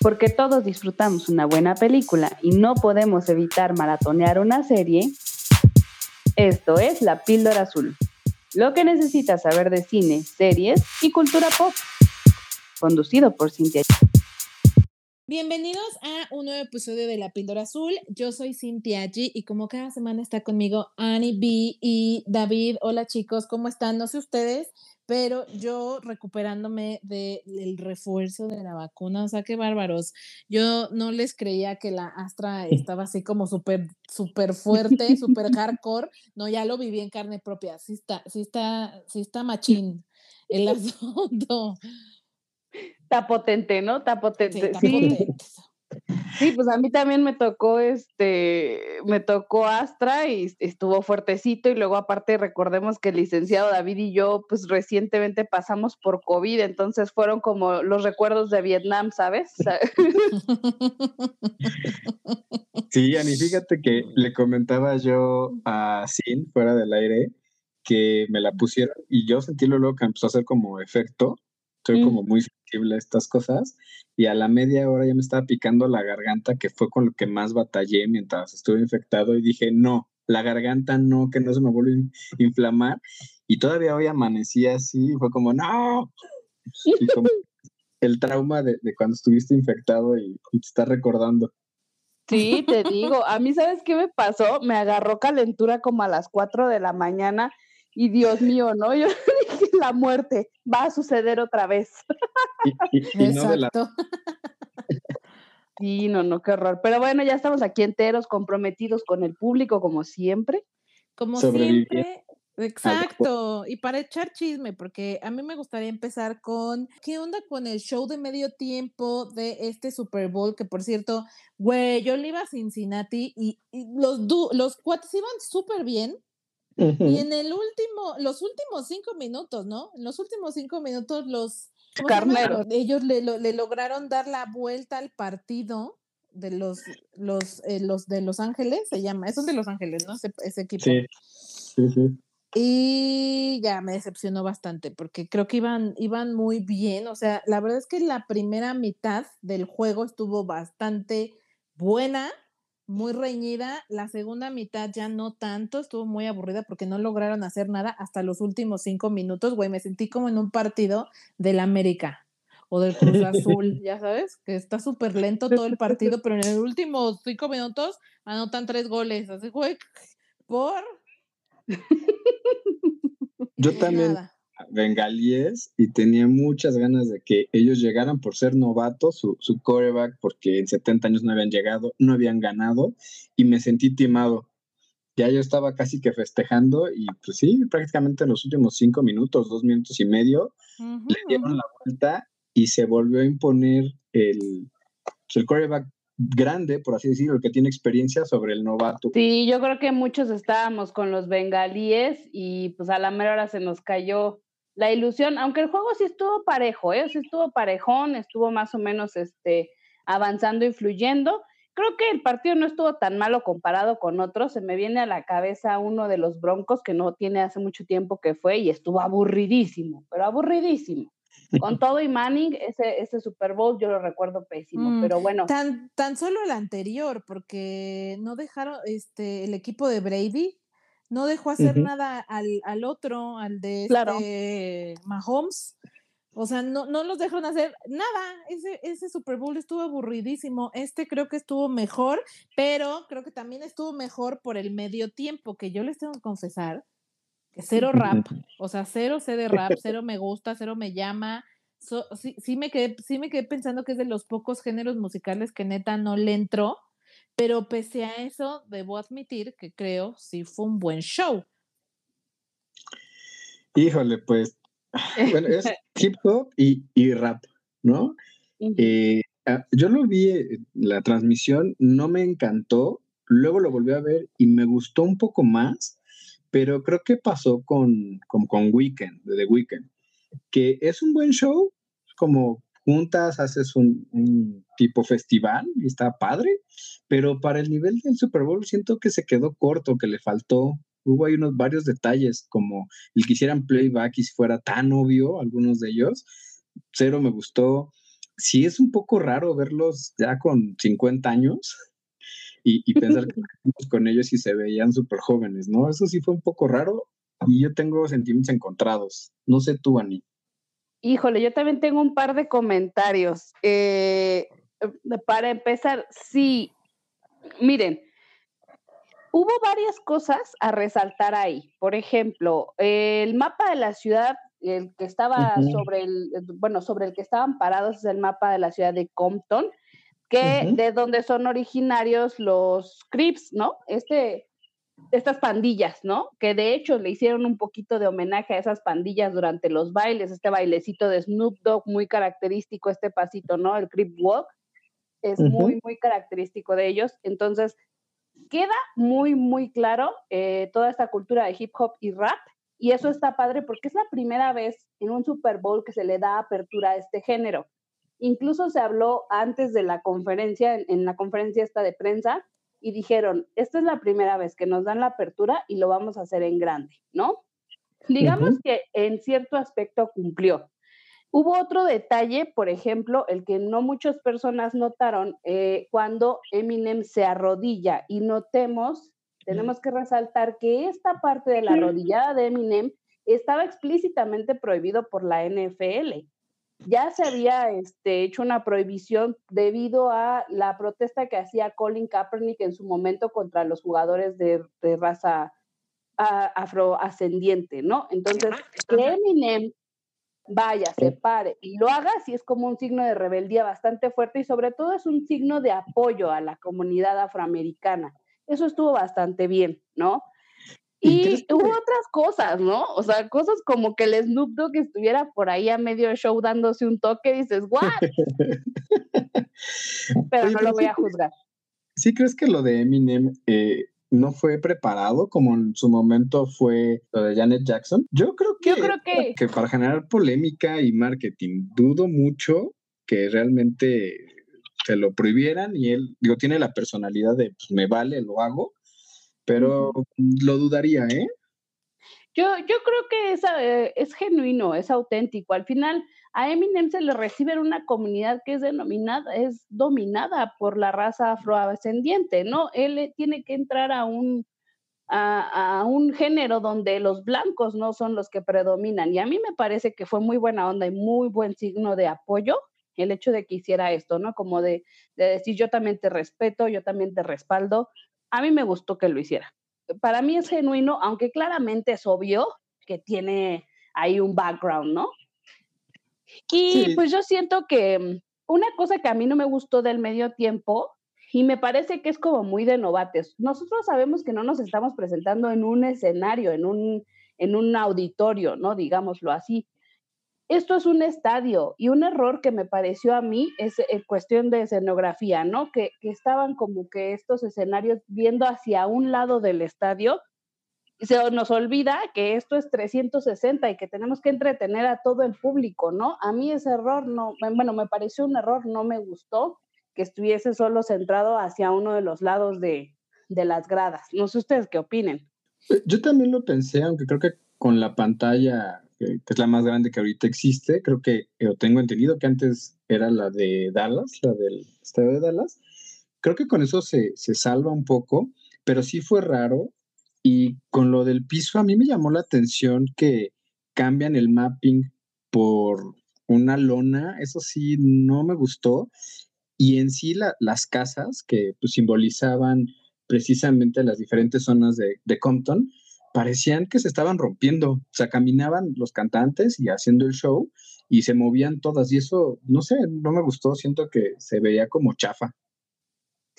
Porque todos disfrutamos una buena película y no podemos evitar maratonear una serie, esto es La Píldora Azul. Lo que necesitas saber de cine, series y cultura pop. Conducido por Cintia. Bienvenidos a un nuevo episodio de La Píldora Azul. Yo soy Cintia G y como cada semana está conmigo Annie B y David. Hola chicos, ¿cómo están? No sé ustedes, pero yo recuperándome del refuerzo de la vacuna, o sea, qué bárbaros. Yo no les creía que la Astra estaba así como súper, súper fuerte, súper hardcore. No, ya lo viví en carne propia. Sí está, sí está, sí está machín el asunto. Está potente, ¿no? Está potente. Sí, potente. Sí, pues a mí también me tocó este, me tocó Astra y estuvo fuertecito y luego aparte recordemos que el licenciado David y yo pues recientemente pasamos por COVID, entonces fueron como los recuerdos de Vietnam, ¿sabes? Sí, Ani, fíjate que le comentaba yo a Sin fuera del aire que me la pusieron y yo sentí luego que empezó a hacer como efecto soy como muy sensible a estas cosas y a la media hora ya me estaba picando la garganta, que fue con lo que más batallé mientras estuve infectado y dije, no, la garganta no, que no se me vuelve a inflamar. Y todavía hoy amanecí así y fue como, no. el trauma de, cuando estuviste infectado y, y te estás recordando. Sí, te digo, a mí sabes qué me pasó, me agarró calentura como a las 4 de la mañana y Dios mío, ¿no? Yo dije, la muerte va a suceder otra vez. Exacto. Sí, no, no, qué horror. Pero bueno, ya estamos aquí enteros, comprometidos con el público, como siempre. Como siempre. Exacto, y para echar chisme, porque a mí me gustaría empezar con, ¿qué onda con el show de medio tiempo de este Super Bowl? Que por cierto, güey, yo le iba a Cincinnati y, los, los cuates iban súper bien, y en el último, los últimos cinco minutos, ¿no? En los últimos cinco minutos los carneros, ellos le, le, lograron dar la vuelta al partido de los, los, eh, los de Los Ángeles, se llama, esos de Los Ángeles, ¿no? Ese, ese equipo. Sí, sí, sí. Y ya me decepcionó bastante porque creo que iban, iban muy bien. O sea, la verdad es que la primera mitad del juego estuvo bastante buena muy reñida. La segunda mitad ya no tanto, estuvo muy aburrida porque no lograron hacer nada hasta los últimos cinco minutos, güey. Me sentí como en un partido del América o del Cruz Azul, ya sabes, que está súper lento todo el partido, pero en los últimos cinco minutos anotan tres goles. Así, güey, por. Yo también bengalíes y tenía muchas ganas de que ellos llegaran por ser novatos, su, su coreback, porque en 70 años no habían llegado, no habían ganado y me sentí timado. Ya yo estaba casi que festejando y pues sí, prácticamente en los últimos cinco minutos, dos minutos y medio, le dieron la vuelta y se volvió a imponer el, pues, el coreback grande, por así decirlo, el que tiene experiencia sobre el novato. Sí, yo creo que muchos estábamos con los bengalíes y pues a la mera hora se nos cayó la ilusión, aunque el juego sí estuvo parejo, ¿eh? sí estuvo parejón, estuvo más o menos este, avanzando y fluyendo. Creo que el partido no estuvo tan malo comparado con otros. Se me viene a la cabeza uno de los Broncos que no tiene hace mucho tiempo que fue y estuvo aburridísimo, pero aburridísimo. Con todo y Manning, ese, ese Super Bowl yo lo recuerdo pésimo, mm, pero bueno. Tan, tan solo el anterior, porque no dejaron este, el equipo de Brady no dejó hacer nada al, otro, al de este Mahomes. O sea, no, no los dejaron hacer nada. Ese, ese Super Bowl estuvo aburridísimo. Este creo que estuvo mejor, pero creo que también estuvo mejor por el medio tiempo, que yo les tengo que confesar que cero rap, o sea, cero sé de rap, cero me gusta, cero me llama. sí, sí, me quedé, sí me quedé pensando que es de los pocos géneros musicales que neta no le entró pero pese a eso, debo admitir que creo sí fue un buen show. Híjole, pues, bueno, es hip hop y, rap, ¿no? Eh, ah, yo lo vi, eh, la transmisión, no me encantó, luego lo volví a ver y me gustó un poco más, pero creo que pasó con, con, con Weekend, de The Weekend, que es un buen show, como juntas, haces un, tipo festival y está padre, pero para el nivel del Super Bowl siento que se quedó corto, que le faltó. Hubo ahí unos varios detalles, como el que hicieran playback y si fuera tan obvio, algunos de ellos. Cero me gustó. sí es un poco raro verlos ya con 50 años y, pensar que con ellos y se veían súper jóvenes, ¿no? Eso sí fue un poco raro y yo tengo sentimientos encontrados. No sé tú, Ani. Híjole, yo también tengo un par de comentarios. Eh, para empezar, sí, miren, hubo varias cosas a resaltar ahí. Por ejemplo, el mapa de la ciudad, el que estaba sobre el, bueno, sobre el que estaban parados es el mapa de la ciudad de Compton, que de donde son originarios los Crips, ¿no? Este, estas pandillas, ¿no? Que de hecho le hicieron un poquito de homenaje a esas pandillas durante los bailes, este bailecito de Snoop Dogg muy característico, este pasito, ¿no? El Crip Walk es muy, muy característico de ellos. Entonces, queda muy, muy claro eh, toda esta cultura de hip hop y rap. Y eso está padre porque es la primera vez en un Super Bowl que se le da apertura a este género. Incluso se habló antes de la conferencia, en la conferencia esta de prensa, y dijeron, esta es la primera vez que nos dan la apertura y lo vamos a hacer en grande, ¿no? Digamos que en cierto aspecto cumplió. Hubo otro detalle, por ejemplo, el que no muchas personas notaron eh, cuando Eminem se arrodilla y notemos, tenemos que resaltar que esta parte de la arrodillada de Eminem estaba explícitamente prohibido por la NFL ya se había este, hecho una prohibición debido a la protesta que hacía Colin Kaepernick en su momento contra los jugadores de, raza afroascendiente, ¿no? Entonces, que Eminem vaya, se pare y lo haga, sí es como un signo de rebeldía bastante fuerte y sobre todo es un signo de apoyo a la comunidad afroamericana. Eso estuvo bastante bien, ¿no? Y hubo otras cosas, ¿no? O sea, cosas como que el Snoop Dogg estuviera por ahí a medio show dándose un toque, dices, ¿what? pero no lo voy a juzgar. ¿Sí crees que lo de Eminem eh, no fue preparado como en su momento fue lo de Janet Jackson? Yo creo que, Yo creo que... que para generar polémica y marketing, dudo mucho que realmente se lo prohibieran y él, digo, tiene la personalidad de, pues me vale, lo hago pero lo dudaría, ¿eh? Yo, yo creo que es, eh, es genuino, es auténtico. Al final, a Eminem se le recibe en una comunidad que es denominada, es dominada por la raza afroascendiente, ¿no? Él eh, tiene que entrar a un, a, a, un género donde los blancos no son los que predominan. Y a mí me parece que fue muy buena onda y muy buen signo de apoyo el hecho de que hiciera esto, ¿no? Como de, de decir, yo también te respeto, yo también te respaldo, a mí me gustó que lo hiciera. Para mí es genuino, aunque claramente es obvio que tiene ahí un background, ¿no? Y pues yo siento que mm, una cosa que a mí no me gustó del medio tiempo, y me parece que es como muy de novates, nosotros sabemos que no nos estamos presentando en un escenario, en un, en un auditorio, ¿no? Digámoslo así esto es un estadio y un error que me pareció a mí es en eh, cuestión de escenografía, ¿no? Que, estaban como que estos escenarios viendo hacia un lado del estadio se nos olvida que esto es 360 y que tenemos que entretener a todo el público, ¿no? A mí ese error no, bueno, me pareció un error, no me gustó que estuviese solo centrado hacia uno de los lados de, de las gradas. No sé ustedes qué opinen. Eh, yo también lo pensé, aunque creo que con la pantalla que, es la más grande que ahorita existe. Creo que yo tengo entendido que antes era la de Dallas, la del estadio de Dallas. Creo que con eso se, se salva un poco, pero sí fue raro. Y con lo del piso, a mí me llamó la atención que cambian el mapping por una lona. Eso sí, no me gustó. Y en sí la, las casas que pues, simbolizaban precisamente las diferentes zonas de, de Compton, parecían que se estaban rompiendo. O sea, caminaban los cantantes y haciendo el show y se movían todas. Y eso, no sé, no me gustó. Siento que se veía como chafa.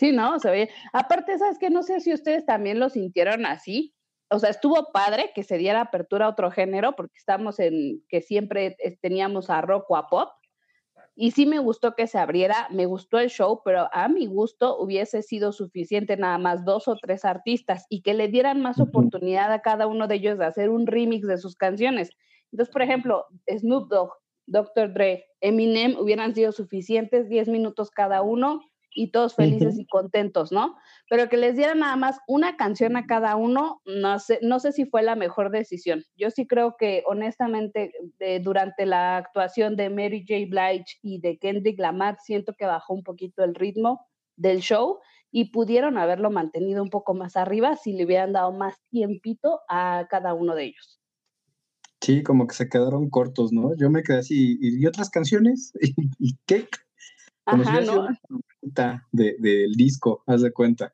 Sí, no, se veía. Aparte, ¿sabes que No sé si ustedes también lo sintieron así. O sea, estuvo padre que se diera apertura a otro género, porque estamos en que siempre teníamos a rock o a pop y sí me gustó que se abriera, me gustó el show, pero a mi gusto hubiese sido suficiente nada más dos o tres artistas y que le dieran más oportunidad a cada uno de ellos de hacer un remix de sus canciones. Entonces, por ejemplo, Snoop Dogg, Dr. Dre, Eminem hubieran sido suficientes, 10 minutos cada uno, y todos felices y contentos, ¿no? Pero que les dieran nada más una canción a cada uno, no sé, no sé si fue la mejor decisión. Yo sí creo que honestamente durante la actuación de Mary J. Blige y de Kendrick Lamar siento que bajó un poquito el ritmo del show y pudieron haberlo mantenido un poco más arriba si le hubieran dado más tiempito a cada uno de ellos. Sí, como que se quedaron cortos, ¿no? Yo me quedé así, ¿y, otras canciones? ¿Y, qué? Ajá, ¿no? De, del disco, haz de cuenta.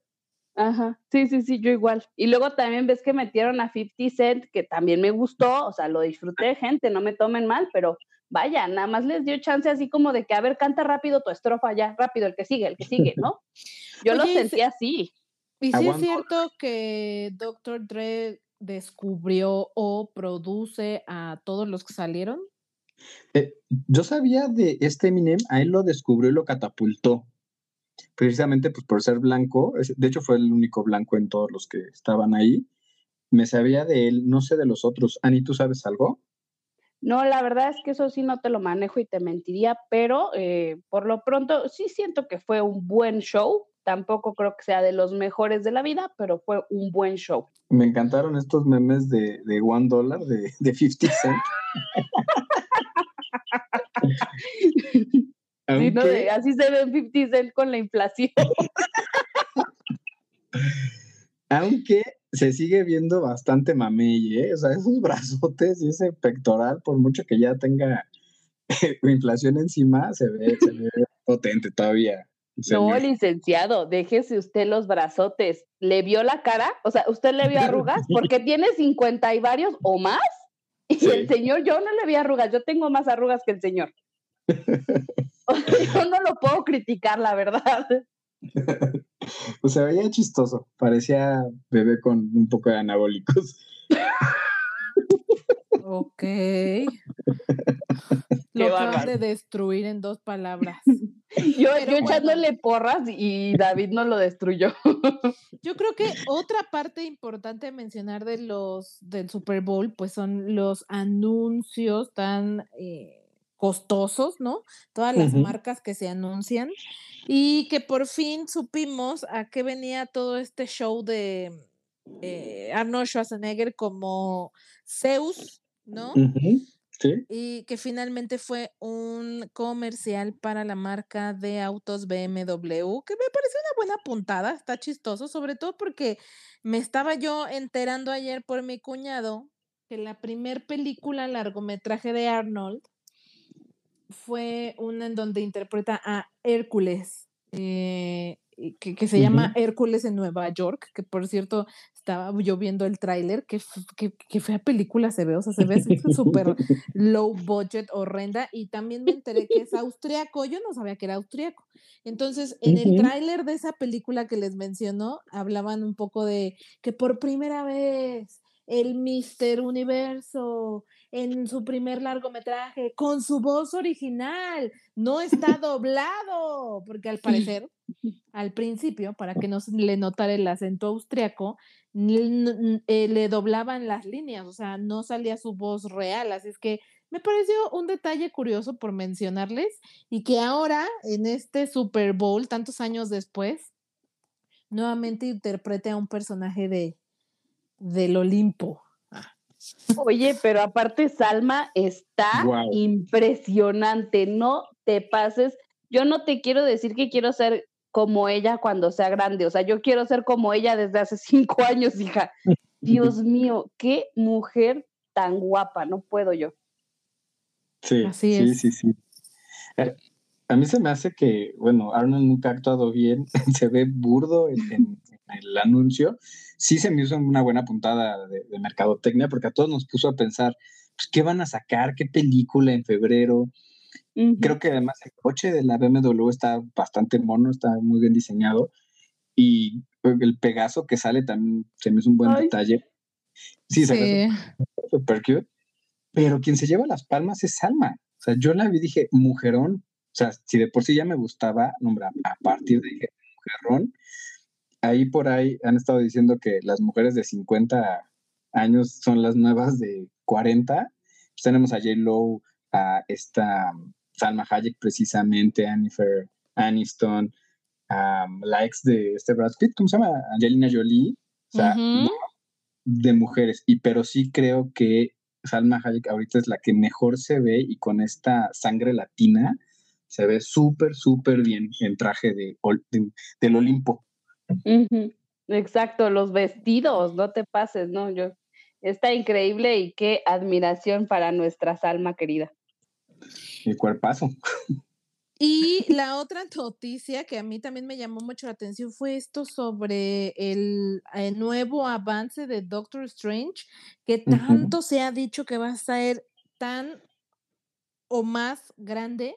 Ajá, sí, sí, sí, yo igual. Y luego también ves que metieron a 50 Cent, que también me gustó, o sea, lo disfruté, gente, no me tomen mal, pero vaya, nada más les dio chance así como de que, a ver, canta rápido tu estrofa ya, rápido, el que sigue, el que sigue, ¿no? Yo lo sentí así. Y sí es cierto que Dr. Dre descubrió o produce a todos los que salieron. Eh, yo sabía de este Eminem, a él lo descubrió y lo catapultó. Precisamente pues, por ser blanco, de hecho fue el único blanco en todos los que estaban ahí. Me sabía de él, no sé de los otros. Ani, ¿tú sabes algo? No, la verdad es que eso sí no te lo manejo y te mentiría, pero eh, por lo pronto sí siento que fue un buen show. Tampoco creo que sea de los mejores de la vida, pero fue un buen show. Me encantaron estos memes de, de One Dollar, de, de 50 Cent. así se ve 50 Cent con la inflación. Aunque se sigue viendo bastante mamey, ¿eh? O sea, esos brazotes y ese pectoral, por mucho que ya tenga inflación encima, se ve, se ve potente todavía. No, licenciado, déjese usted los brazotes. ¿Le vio la cara? O sea, ¿usted le vio arrugas? Porque tiene 50 y varios o más. Y el señor, yo no le vi arrugas, yo tengo más arrugas que el señor. yo no lo puedo criticar, la verdad. Pues se veía chistoso, parecía bebé con un poco de anabólicos. Ok. Lo acaban de destruir en dos palabras. Yo, echándole porras y David no lo destruyó. Yo creo que otra parte importante mencionar de los del Super Bowl, pues son los anuncios tan eh, costosos, ¿no? Todas las marcas que se anuncian y que por fin supimos a qué venía todo este show de eh, Arnold Schwarzenegger como Zeus, ¿no? Sí. Y que finalmente fue un comercial para la marca de autos BMW, que me pareció una buena puntada, está chistoso, sobre todo porque me estaba yo enterando ayer por mi cuñado que la primer película largometraje de Arnold fue una en donde interpreta a Hércules. Eh, que, se llama Hércules en Nueva York, que por cierto estaba yo viendo el tráiler, que, que, fea película se ve, o sea, se ve súper low budget, horrenda, y también me enteré que es austriaco, yo no sabía que era austriaco. Entonces, en el tráiler de esa película que les mencionó, hablaban un poco de que por primera vez el Mister Universo en su primer largometraje con su voz original, no está doblado, porque al parecer, al principio, para que no se le notara el acento austriaco, eh, le doblaban las líneas, o sea, no salía su voz real, así es que me pareció un detalle curioso por mencionarles y que ahora, en este Super Bowl, tantos años después, nuevamente interprete a un personaje de del Olimpo. Oye, pero aparte Salma está impresionante, no te pases. Yo no te quiero decir que quiero ser como ella cuando sea grande, o sea, yo quiero ser como ella desde hace cinco años, hija. Dios mío, qué mujer tan guapa, no puedo yo. Sí, sí, sí, sí. Eh, a mí se me hace que, bueno, Arnold nunca ha actuado bien, se ve burdo en el anuncio, sí se me hizo una buena puntada de, mercadotecnia porque a todos nos puso a pensar, pues, ¿qué van a sacar? ¿Qué película en febrero? Creo que además el coche de la BMW está bastante mono, está muy bien diseñado y el Pegaso que sale también se me hizo un buen detalle. Sí, se ve super cute. Pero quien se lleva las palmas es Salma. O sea, yo la vi dije, mujerón. O sea, si de por sí ya me gustaba, nombra a partir de dije, mujerón, ahí por ahí han estado diciendo que las mujeres de 50 años son las nuevas de 40. Pues tenemos a J. Lowe, a esta Salma Hayek precisamente, Annifer Aniston, la ex de este Brad Pitt, ¿cómo se llama? Angelina Jolie. O sea, de mujeres. Y pero sí creo que Salma Hayek ahorita es la que mejor se ve y con esta sangre latina se ve súper, súper bien en traje de, del Olimpo. Exacto, los vestidos, no te pases, ¿no? Yo, está increíble y qué admiración para nuestra Salma querida. El cuerpazo. Y la otra noticia que a mí también me llamó mucho la atención fue esto sobre el, nuevo avance de Doctor Strange, que tanto se ha dicho que va a ser tan o más grande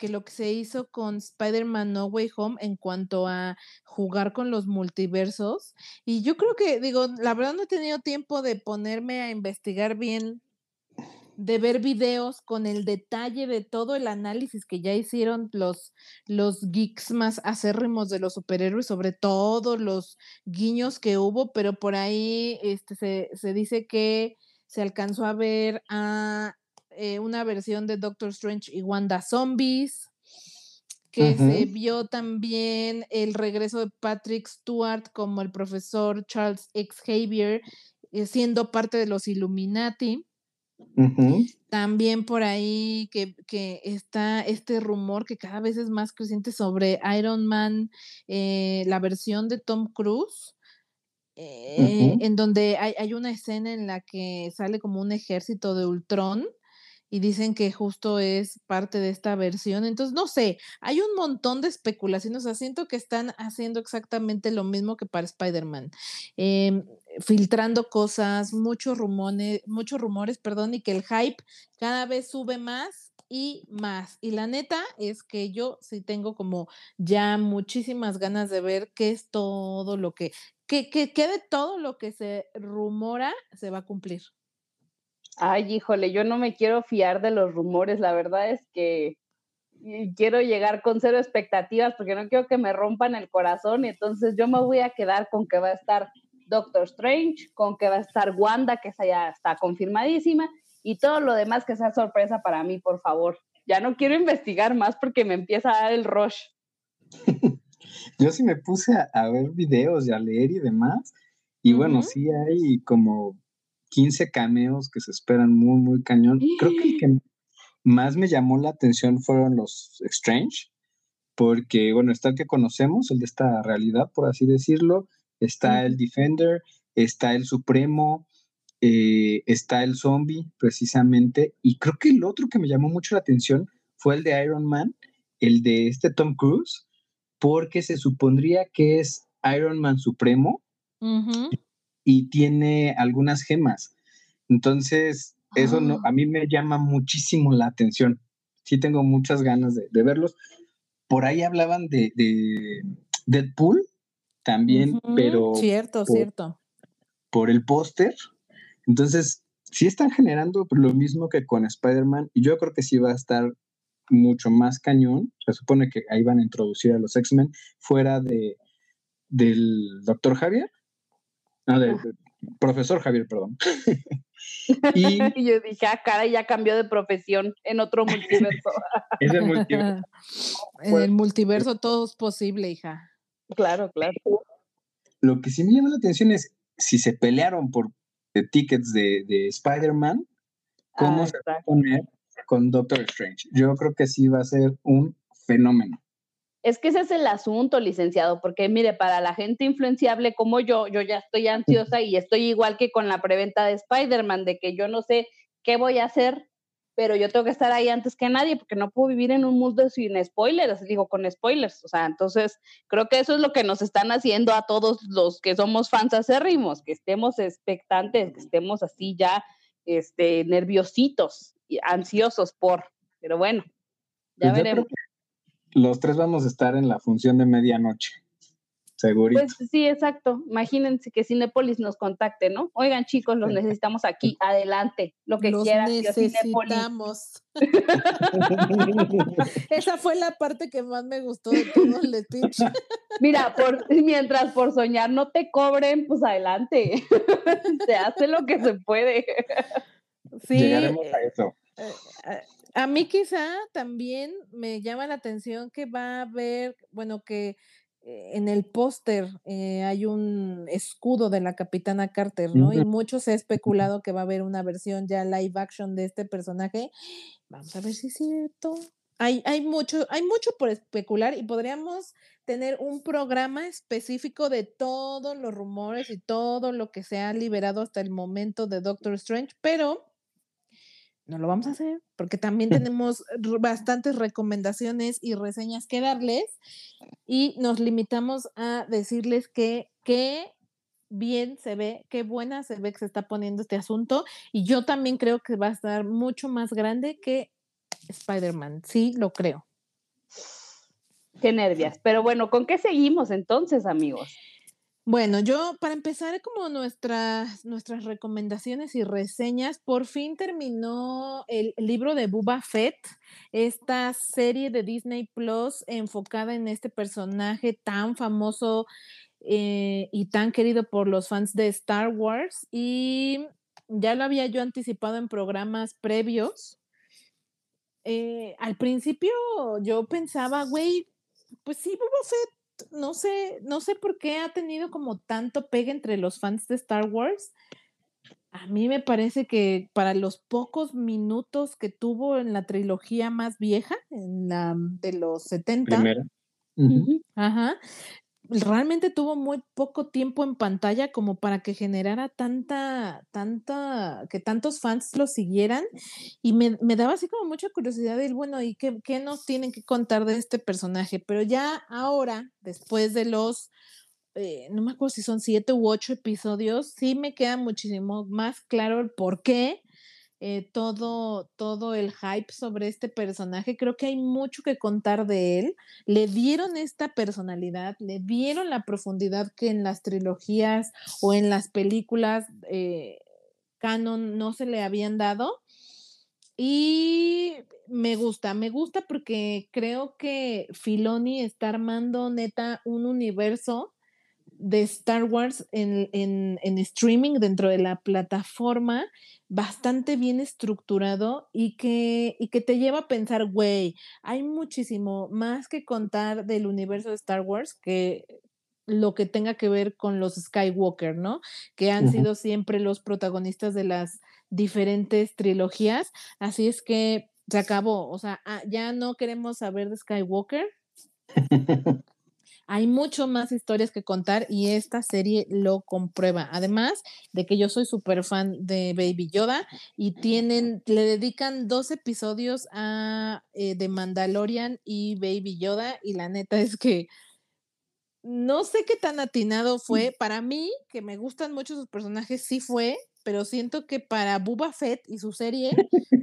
que lo que se hizo con Spider-Man No Way Home en cuanto a jugar con los multiversos. Y yo creo que, digo, la verdad no he tenido tiempo de ponerme a investigar bien de ver videos con el detalle de todo el análisis que ya hicieron los, los geeks más acérrimos de los superhéroes, sobre todo los guiños que hubo, pero por ahí este, se, dice que se alcanzó a ver a eh, una versión de Doctor Strange y Wanda Zombies, que se vio también el regreso de Patrick Stewart como el profesor Charles X. Xavier, eh, siendo parte de los Illuminati. También por ahí que, está este rumor que cada vez es más creciente sobre Iron Man, eh, la versión de Tom Cruise, eh, en donde hay, hay, una escena en la que sale como un ejército de Ultron y dicen que justo es parte de esta versión. Entonces, no sé, hay un montón de especulaciones. O sea, siento que están haciendo exactamente lo mismo que para Spider-Man. Em, filtrando cosas, muchos rumores, muchos rumores, perdón, y que el hype cada vez sube más y más. Y la neta es que yo sí tengo como ya muchísimas ganas de ver qué es todo lo que, que, que, que de todo lo que se rumora se va a cumplir. Ay, híjole, yo no me quiero fiar de los rumores, la verdad es que quiero llegar con cero expectativas porque no quiero que me rompan el corazón, entonces yo me voy a quedar con que va a estar Doctor Strange, con que va a estar Wanda, que esa ya está confirmadísima, y todo lo demás que sea sorpresa para mí, por favor. Ya no quiero investigar más porque me empieza a dar el rush. yo sí me puse a, ver videos y a leer y demás, y bueno, sí hay como 15 cameos que se esperan muy, muy cañón. Creo que el que más me llamó la atención fueron los Strange, porque, bueno, está el que conocemos, el de esta realidad, por así decirlo, está el Defender, está el Supremo, eh, está el Zombie, precisamente, y creo que el otro que me llamó mucho la atención fue el de Iron Man, el de este Tom Cruise, porque se supondría que es Iron Man Supremo, y tiene algunas gemas. Entonces, eso no, ah. a mí me llama muchísimo la atención. Sí tengo muchas ganas de, verlos. Por ahí hablaban de, Deadpool también, pero... Cierto, cierto. Por el póster. Entonces, sí están generando lo mismo que con Spider-Man y yo creo que sí va a estar mucho más cañón. Se supone que ahí van a introducir a los X-Men fuera de, del Doctor Javier no, de, profesor Javier, perdón. y yo dije, ah, cara, ya cambió de profesión en otro multiverso. es el multiverso. en el multiverso todo es posible, hija. Claro, claro. Lo que sí me llama la atención es si se pelearon por tickets de, de Spider-Man, ¿cómo ah, se va a poner con Doctor Strange? Yo creo que sí va a ser un fenómeno. Es que ese es el asunto, licenciado, porque mire, para la gente influenciable como yo, yo ya estoy ansiosa y estoy igual que con la preventa de Spider-Man, de que yo no sé qué voy a hacer, pero yo tengo que estar ahí antes que nadie porque no puedo vivir en un mundo sin spoilers, digo, con spoilers. O sea, entonces creo que eso es lo que nos están haciendo a todos los que somos fans acérrimos, que estemos expectantes, que estemos así ya este, nerviositos y ansiosos por. Pero bueno, ya pues veremos los tres vamos a estar en la función de medianoche. Segurito. Pues sí, exacto. Imagínense que Cinepolis nos contacte, ¿no? Oigan, chicos, los necesitamos aquí. Adelante, lo que los quieran. Necesitamos. Esa fue la parte que más me gustó de todo el speech. Mira, por, mientras por soñar no te cobren, pues adelante. se hace lo que se puede. Sí. Llegaremos a eso. A mí quizá también me llama la atención que va a haber, bueno, que eh, en el póster eh, hay un escudo de la capitana Carter, ¿no? Y mucho se ha especulado que va a haber una versión ya live action de este personaje. Vamos a ver si es cierto. Hay, hay, mucho, hay mucho por especular y podríamos tener un programa específico de todos los rumores y todo lo que se ha liberado hasta el momento de Doctor Strange, pero no lo vamos a hacer porque también tenemos bastantes recomendaciones y reseñas que darles y nos limitamos a decirles que qué bien se ve, qué buena se ve que se está poniendo este asunto y yo también creo que va a estar mucho más grande que Spider-Man, sí, lo creo. Qué nervias, pero bueno, ¿con qué seguimos entonces, amigos? Bueno, yo para empezar como nuestras, nuestras recomendaciones y reseñas, por fin terminó el libro de Buba Fett, esta serie de Disney Plus enfocada en este personaje tan famoso eh, y tan querido por los fans de Star Wars. Y ya lo había yo anticipado en programas previos. Eh, al principio yo pensaba, güey, pues sí, Boba Fett no sé, no sé por qué ha tenido como tanto pegue entre los fans de Star Wars. A mí me parece que para los pocos minutos que tuvo en la trilogía más vieja, en la de los 70, Primera. ajá, realmente tuvo muy poco tiempo en pantalla como para que generara tanta, tanta, que tantos fans lo siguieran y me, daba así como mucha curiosidad de, bueno, ¿y qué, qué, nos tienen que contar de este personaje? Pero ya ahora, después de los, eh, no me acuerdo si son siete u ocho episodios, sí me queda muchísimo más claro el por qué eh, todo, todo el hype sobre este personaje. Creo que hay mucho que contar de él. Le dieron esta personalidad, le dieron la profundidad que en las trilogías o en las películas eh, canon no se le habían dado. Y me gusta, me gusta porque creo que Filoni está armando neta un universo de Star Wars en, en, streaming dentro de la plataforma bastante bien estructurado y que, y que te lleva a pensar, güey, hay muchísimo más que contar del universo de Star Wars que lo que tenga que ver con los Skywalker, ¿no? Que han sido siempre los protagonistas de las diferentes trilogías. Así es que se acabó, o sea, ah, ya no queremos saber de Skywalker. Hay mucho más historias que contar y esta serie lo comprueba. Además de que yo soy súper fan de Baby Yoda y tienen, le dedican dos episodios a eh, de Mandalorian y Baby Yoda y la neta es que no sé qué tan atinado fue. Para mí, que me gustan mucho sus personajes, sí fue, pero siento que para Buba Fett y su serie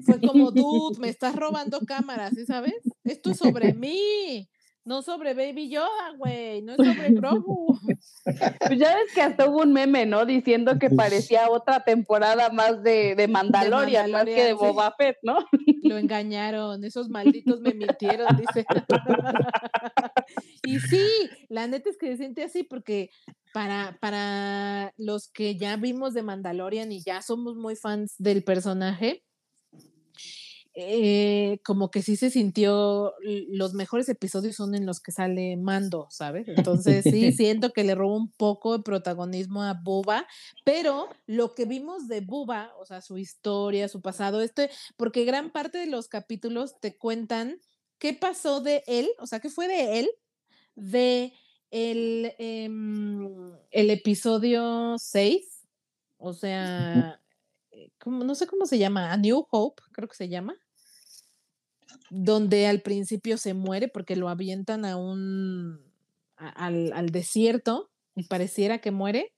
fue como, dude, me estás robando cámaras, ¿sí sabes? Esto es sobre mí. No sobre Baby Yoda, güey, no es sobre Grogu. Pues ya ves que hasta hubo un meme, ¿no? Diciendo que parecía otra temporada más de, de, Mandalorian, más que de Boba Fett, ¿no? Lo engañaron, esos malditos me mintieron, dice. y sí, la neta es que se siente así porque para, para los que ya vimos de Mandalorian y ya somos muy fans del personaje, eh, como que sí se sintió, los mejores episodios son en los que sale Mando, ¿sabes? Entonces sí, siento que le robó un poco de protagonismo a Buba, pero lo que vimos de Buba, o sea, su historia, su pasado, este, porque gran parte de los capítulos te cuentan qué pasó de él, o sea, qué fue de él, de el, em, el episodio 6, o sea, eh, no sé cómo se llama, A New Hope, creo que se llama donde al principio se muere porque lo avientan a un al, al, desierto y pareciera que muere.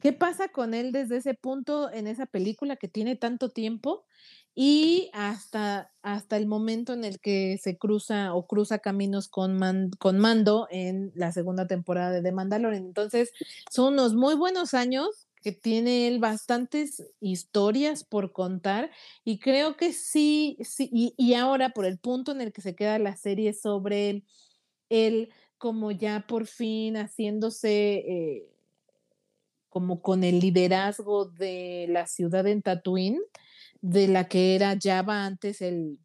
¿Qué pasa con él desde ese punto en esa película que tiene tanto tiempo y hasta, hasta el momento en el que se cruza o cruza caminos con, con Mando en la segunda temporada de The Mandalorian? Entonces, son unos muy buenos años que tiene él bastantes historias por contar y creo que sí, sí, y, ahora por el punto en el que se queda la serie sobre él como ya por fin haciéndose eh, como con el liderazgo de la ciudad en Tatooine, de la que era Java antes el,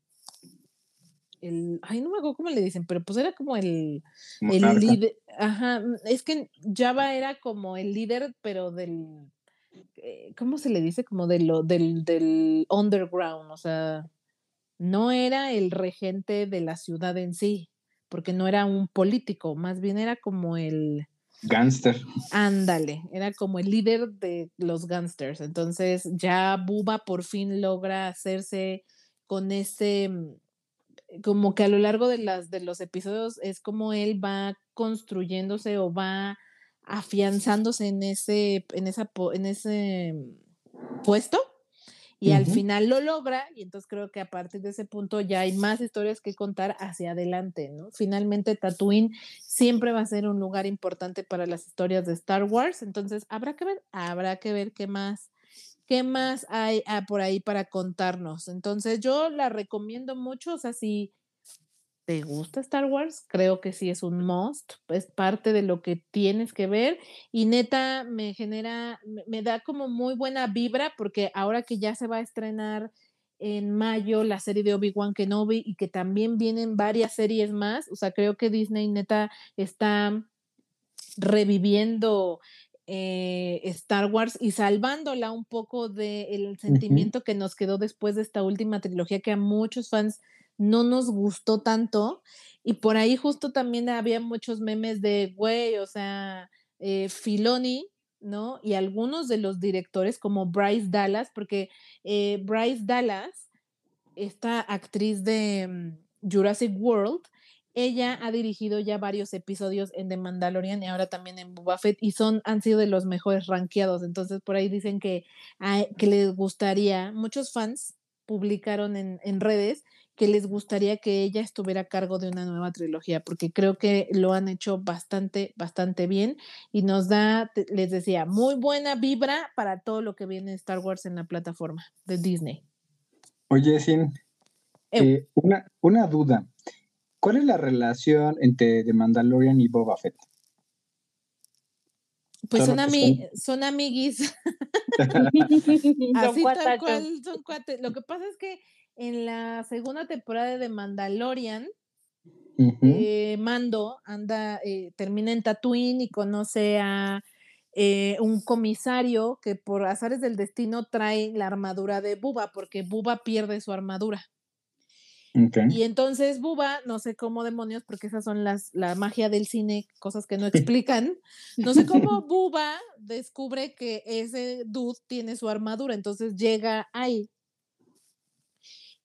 el, ay, no me acuerdo cómo le dicen, pero pues era como el, el líder, ajá, es que Java era como el líder, pero del, eh, ¿cómo se le dice? Como de lo, del, del underground, o sea, no era el regente de la ciudad en sí, porque no era un político, más bien era como el... Gangster. Ándale, era como el líder de los gangsters. Entonces ya Buba por fin logra hacerse con ese, mm, como que a lo largo de, las, de los episodios es como él va construyéndose o va afianzándose en ese, en esa, en ese puesto y al final lo logra y entonces creo que a partir de ese punto ya hay más historias que contar hacia adelante, ¿no? Finalmente Tatooine siempre va a ser un lugar importante para las historias de Star Wars, entonces habrá que ver, habrá que ver qué más qué más hay ah, por ahí para contarnos. Entonces yo la recomiendo mucho, o sea, si te gusta Star Wars, creo que sí es un must, es parte de lo que tienes que ver y neta me genera, me, da como muy buena vibra porque ahora que ya se va a estrenar en mayo la serie de Obi-Wan Kenobi y que también vienen varias series más, o sea, creo que Disney neta está reviviendo eh, Star Wars y salvándola un poco del sentimiento que nos quedó después de esta última trilogía que a muchos fans no nos gustó tanto. Y por ahí justo también había muchos memes de, güey, o sea, eh, Filoni, ¿no? Y algunos de los directores como Bryce Dallas, porque eh, Bryce Dallas, esta actriz de mm, Jurassic World, ella ha dirigido ya varios episodios en The Mandalorian y ahora también en Boba Fett y son, han sido de los mejores rankeados. Entonces por ahí dicen que, que les gustaría, muchos fans publicaron en, en redes que les gustaría que ella estuviera a cargo de una nueva trilogía, porque creo que lo han hecho bastante, bastante bien y nos da, les decía, muy buena vibra para todo lo que viene Star Wars en la plataforma de Disney. Oye, Sin, eh, una, una duda. ¿Cuál es la relación entre The Mandalorian y Boba Fett? Pues son, son amiguis. Así tal cual, son cuates. Lo que pasa es que en la segunda temporada de Mandalorian, eh, Mando anda, eh, termina en Tatooine y conoce a eh, un comisario que por azares del destino trae la armadura de Buba, porque Buba pierde su armadura. Y entonces Buba, no sé cómo demonios, porque esas son las, la magia del cine, cosas que no explican. No sé cómo Buba descubre que ese dude tiene su armadura, entonces llega ahí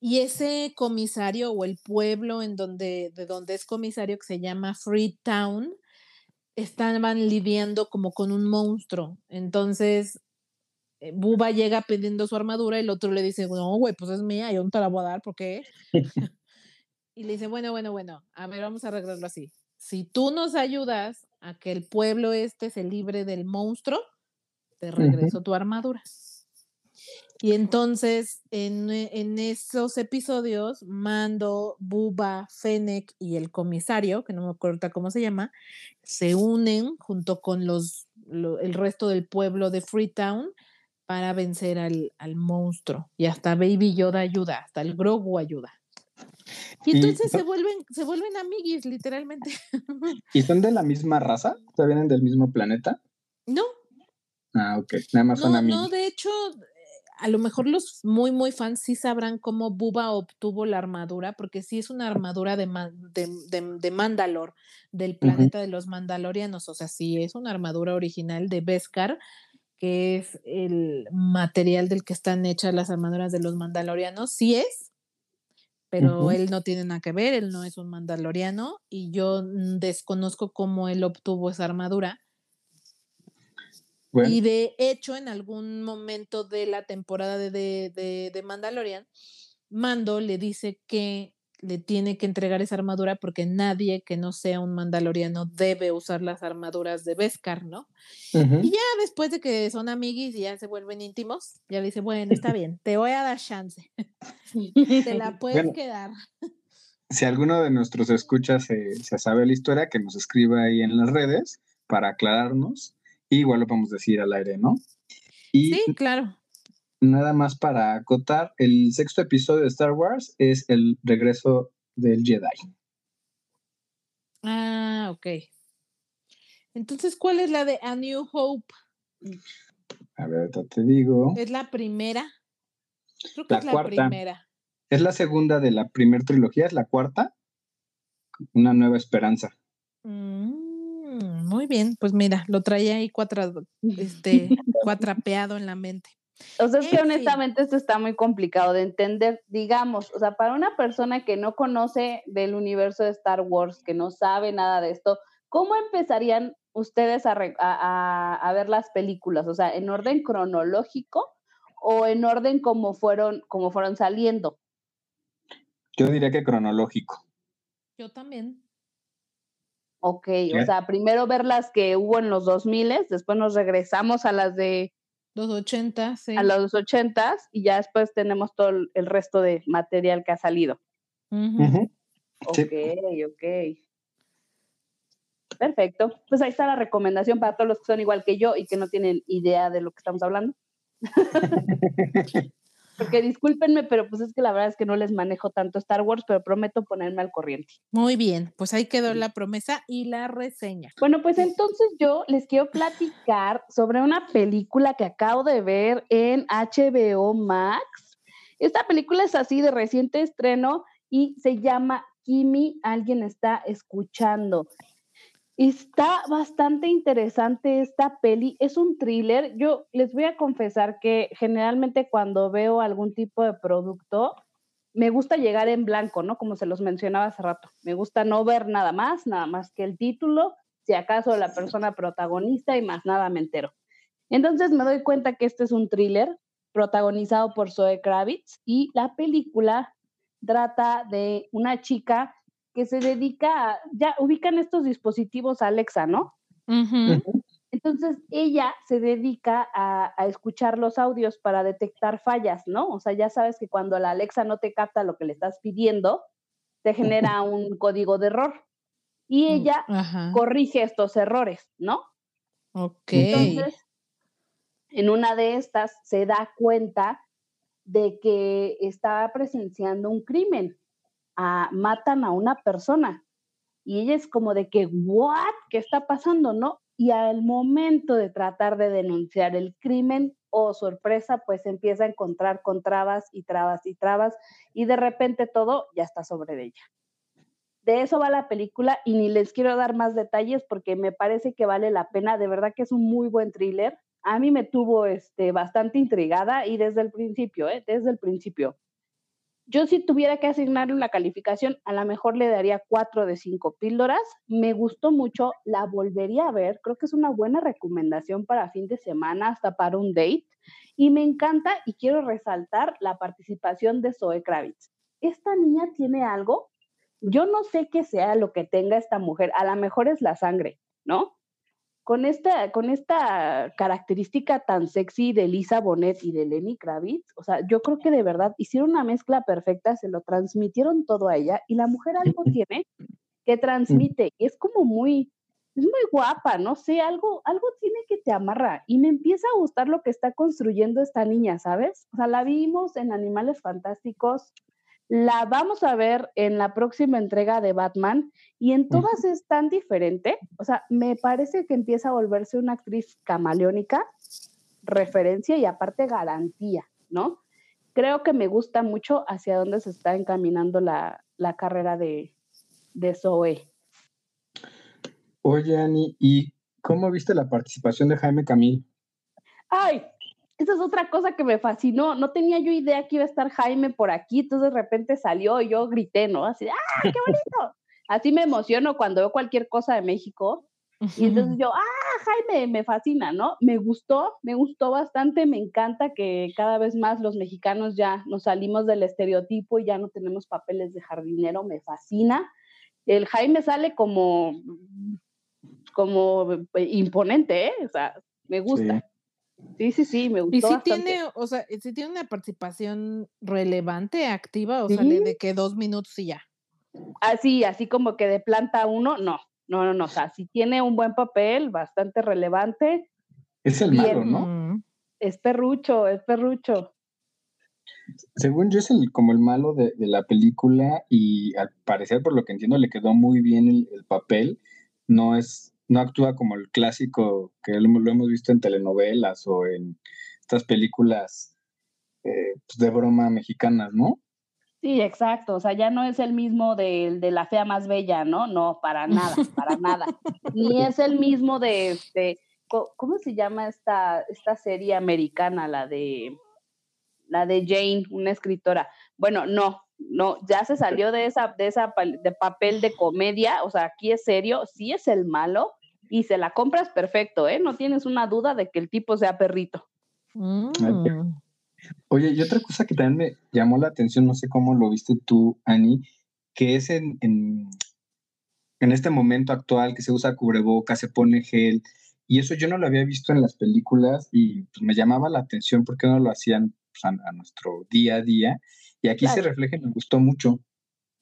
y ese comisario o el pueblo en donde, de donde es comisario que se llama Freetown, estaban lidiando como con un monstruo. Entonces, Buba llega pidiendo su armadura y el otro le dice, no, güey, pues es mía, yo no te la voy a dar, ¿por qué? y le dice, bueno, bueno, bueno, a ver, vamos a arreglarlo así. Si tú nos ayudas a que el pueblo este se libre del monstruo, te regreso tu armadura. Y entonces en, en, esos episodios, Mando, Buba, Fennec y el comisario, que no me acuerdo cómo se llama, se unen junto con los, el resto del pueblo de Freetown para vencer al, al, monstruo. Y hasta Baby Yoda ayuda, hasta el Grogu ayuda. Y entonces se vuelven, se vuelven amiguis, literalmente. ¿Y son de la misma raza? ¿O vienen del mismo planeta? No. Ah, ok. Nada más son amigos. No, de hecho, a lo mejor los muy, muy fans sí sabrán cómo Buba obtuvo la armadura, porque sí es una armadura de, de, de, Mandalor, del planeta de los Mandalorianos, o sea, sí es una armadura original de Beskar, que es el material del que están hechas las armaduras de los Mandalorianos, sí es, pero él no tiene nada que ver, él no es un Mandaloriano y yo desconozco cómo él obtuvo esa armadura. Y de hecho, en algún momento de la temporada de, de, de, Mandalorian, Mando le dice que le tiene que entregar esa armadura porque nadie que no sea un mandaloriano debe usar las armaduras de Beskar, ¿no? Y ya después de que son amiguis y ya se vuelven íntimos, ya dice, bueno, está bien, te voy a dar chance. te la puedes quedar. Si alguno de nuestros escuchas se, se, sabe la historia, que nos escriba ahí en las redes para aclararnos igual lo podemos decir al aire, ¿no? Y sí, claro. Nada más para acotar, el sexto episodio de Star Wars es el regreso del Jedi. Ah, ok. Entonces, ¿cuál es la de A New Hope? A ver, te digo. ¿Es la primera? Creo que es la primera. Es la segunda de la primera trilogía, es la cuarta. Una nueva esperanza. Mm, muy bien, pues mira, lo traía ahí cuatro, este, cuatrapeado en la mente. O sea, es que honestamente esto está muy complicado de entender, digamos, o sea, para una persona que no conoce del universo de Star Wars, que no sabe nada de esto, ¿cómo empezarían ustedes a, a, ver las películas? O sea, ¿en orden cronológico o en orden como fueron, como fueron saliendo? Yo diría que cronológico. Yo también. Ok, o sea, primero ver las que hubo en los 2000, después nos regresamos a las de... Los 80, sí. A los 80 y ya después tenemos todo el resto de material que ha salido. Ok, ok. Perfecto. Pues ahí está la recomendación para todos los que son igual que yo y que no tienen idea de lo que estamos hablando. Porque discúlpenme, pero pues es que la verdad es que no les manejo tanto Star Wars, pero prometo ponerme al corriente. Muy bien, pues ahí quedó la promesa y la reseña. Bueno, pues entonces yo les quiero platicar sobre una película que acabo de ver en HBO Max. Esta película es así de reciente estreno y se llama Kimi, alguien está escuchando. Está bastante interesante esta peli. Es un thriller. Yo les voy a confesar que generalmente cuando veo algún tipo de producto, me gusta llegar en blanco, ¿no? Como se los mencionaba hace rato. Me gusta no ver nada más, nada más que el título, si acaso la persona protagonista y más nada me entero. Entonces me doy cuenta que este es un thriller protagonizado por Zoe Kravitz y la película trata de una chica que se dedica, a, ya ubican estos dispositivos Alexa, ¿no? Entonces ella se dedica a, escuchar los audios para detectar fallas, ¿no? O sea, ya sabes que cuando la Alexa no te capta lo que le estás pidiendo, te genera un código de error. Y mm, ella corrige estos errores, ¿no? Ok. Entonces, en una de estas se da cuenta de que está presenciando un crimen matan a una persona. Y ella es como de que, ¿what? ¿Qué está pasando? ¿No? Y al momento de tratar de denunciar el crimen, oh sorpresa, pues empieza a encontrar con trabas y trabas y trabas y de repente todo ya está sobre ella. De eso va la película y ni les quiero dar más detalles porque me parece que vale la pena, de verdad que es un muy buen thriller. A mí me tuvo este, bastante intrigada y desde el principio, ¿eh? desde el principio. Yo si tuviera que asignarle una calificación, a lo mejor le daría cuatro de cinco píldoras. Me gustó mucho, la volvería a ver. Creo que es una buena recomendación para fin de semana, hasta para un date. Y me encanta y quiero resaltar la participación de Zoe Kravitz. Esta niña tiene algo, yo no sé qué sea lo que tenga esta mujer, a lo mejor es la sangre, ¿no? Con esta, con esta característica tan sexy de Lisa Bonet y de Lenny Kravitz, o sea, yo creo que de verdad hicieron una mezcla perfecta, se lo transmitieron todo a ella y la mujer algo tiene que transmite y es como muy, es muy guapa, no sé, algo, algo tiene que te amarra y me empieza a gustar lo que está construyendo esta niña, ¿sabes? O sea, la vimos en Animales Fantásticos, la vamos a ver en la próxima entrega de Batman y en todas es tan diferente. O sea, me parece que empieza a volverse una actriz camaleónica, referencia y aparte garantía, ¿no? Creo que me gusta mucho hacia dónde se está encaminando la, carrera de, de Zoe. Oye, Ani, ¿y cómo viste la participación de Jaime Camil? Ay, esa es otra cosa que me fascinó. No tenía yo idea que iba a estar Jaime por aquí, entonces de repente salió y yo grité, ¿no? Así, ¡ah, qué bonito! Así me emociono cuando veo cualquier cosa de México. Y entonces yo, ¡ah, Jaime! Me fascina, ¿no? Me gustó, me gustó bastante, me encanta que cada vez más los mexicanos ya nos salimos del estereotipo y ya no tenemos papeles de jardinero, me fascina. El Jaime sale como, como eh, imponente, ¿eh? O sea, me gusta. Sí, sí, sí, me gustó. Y si tiene, o sea, si tiene una participación relevante, activa, o sale de que dos minutos y ya. Así, así como que de planta uno, no, no, no, no. O sea, si tiene un buen papel, bastante relevante. Es el malo, ¿no? Es perrucho, es perrucho. Según yo es el, como el malo de, la película y al parecer por lo que entiendo le quedó muy bien el, papel. No es, no actúa como el clásico que lo, hemos visto en telenovelas o en estas películas eh, pues, de broma mexicanas, ¿no? Sí, exacto. O sea, ya no es el mismo de, de la fea más bella, ¿no? No, para nada, para nada. Ni es el mismo de, este, ¿cómo se llama esta, esta serie americana, la de la de Jane, una escritora. Bueno, no, no, ya se salió de esa, de esa de papel de comedia, o sea, aquí es serio, sí es el malo y se la compras perfecto, ¿eh? No tienes una duda de que el tipo sea perrito. Mm. Oye, y otra cosa que también me llamó la atención, no sé cómo lo viste tú, Ani, que es en, en, en este momento actual que se usa cubreboca, se pone gel, y eso yo no lo había visto en las películas y pues, me llamaba la atención porque no lo hacían pues, a, nuestro día a día. Y aquí se refleja y me gustó mucho.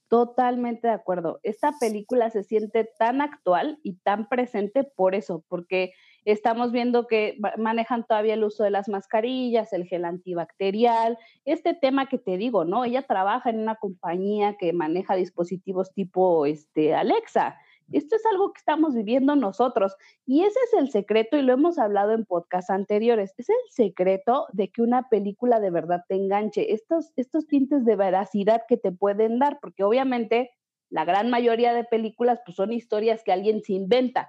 Totalmente de acuerdo. Esta película se siente tan actual y tan presente por eso, porque estamos viendo que manejan todavía el uso de las mascarillas, el gel antibacterial, este tema que te digo, ¿no? Ella trabaja en una compañía que maneja dispositivos tipo este, Alexa. Esto es algo que estamos viviendo nosotros y ese es el secreto y lo hemos hablado en podcasts anteriores. Es el secreto de que una película de verdad te enganche, estos, estos tintes de veracidad que te pueden dar, porque obviamente la gran mayoría de películas pues, son historias que alguien se inventa,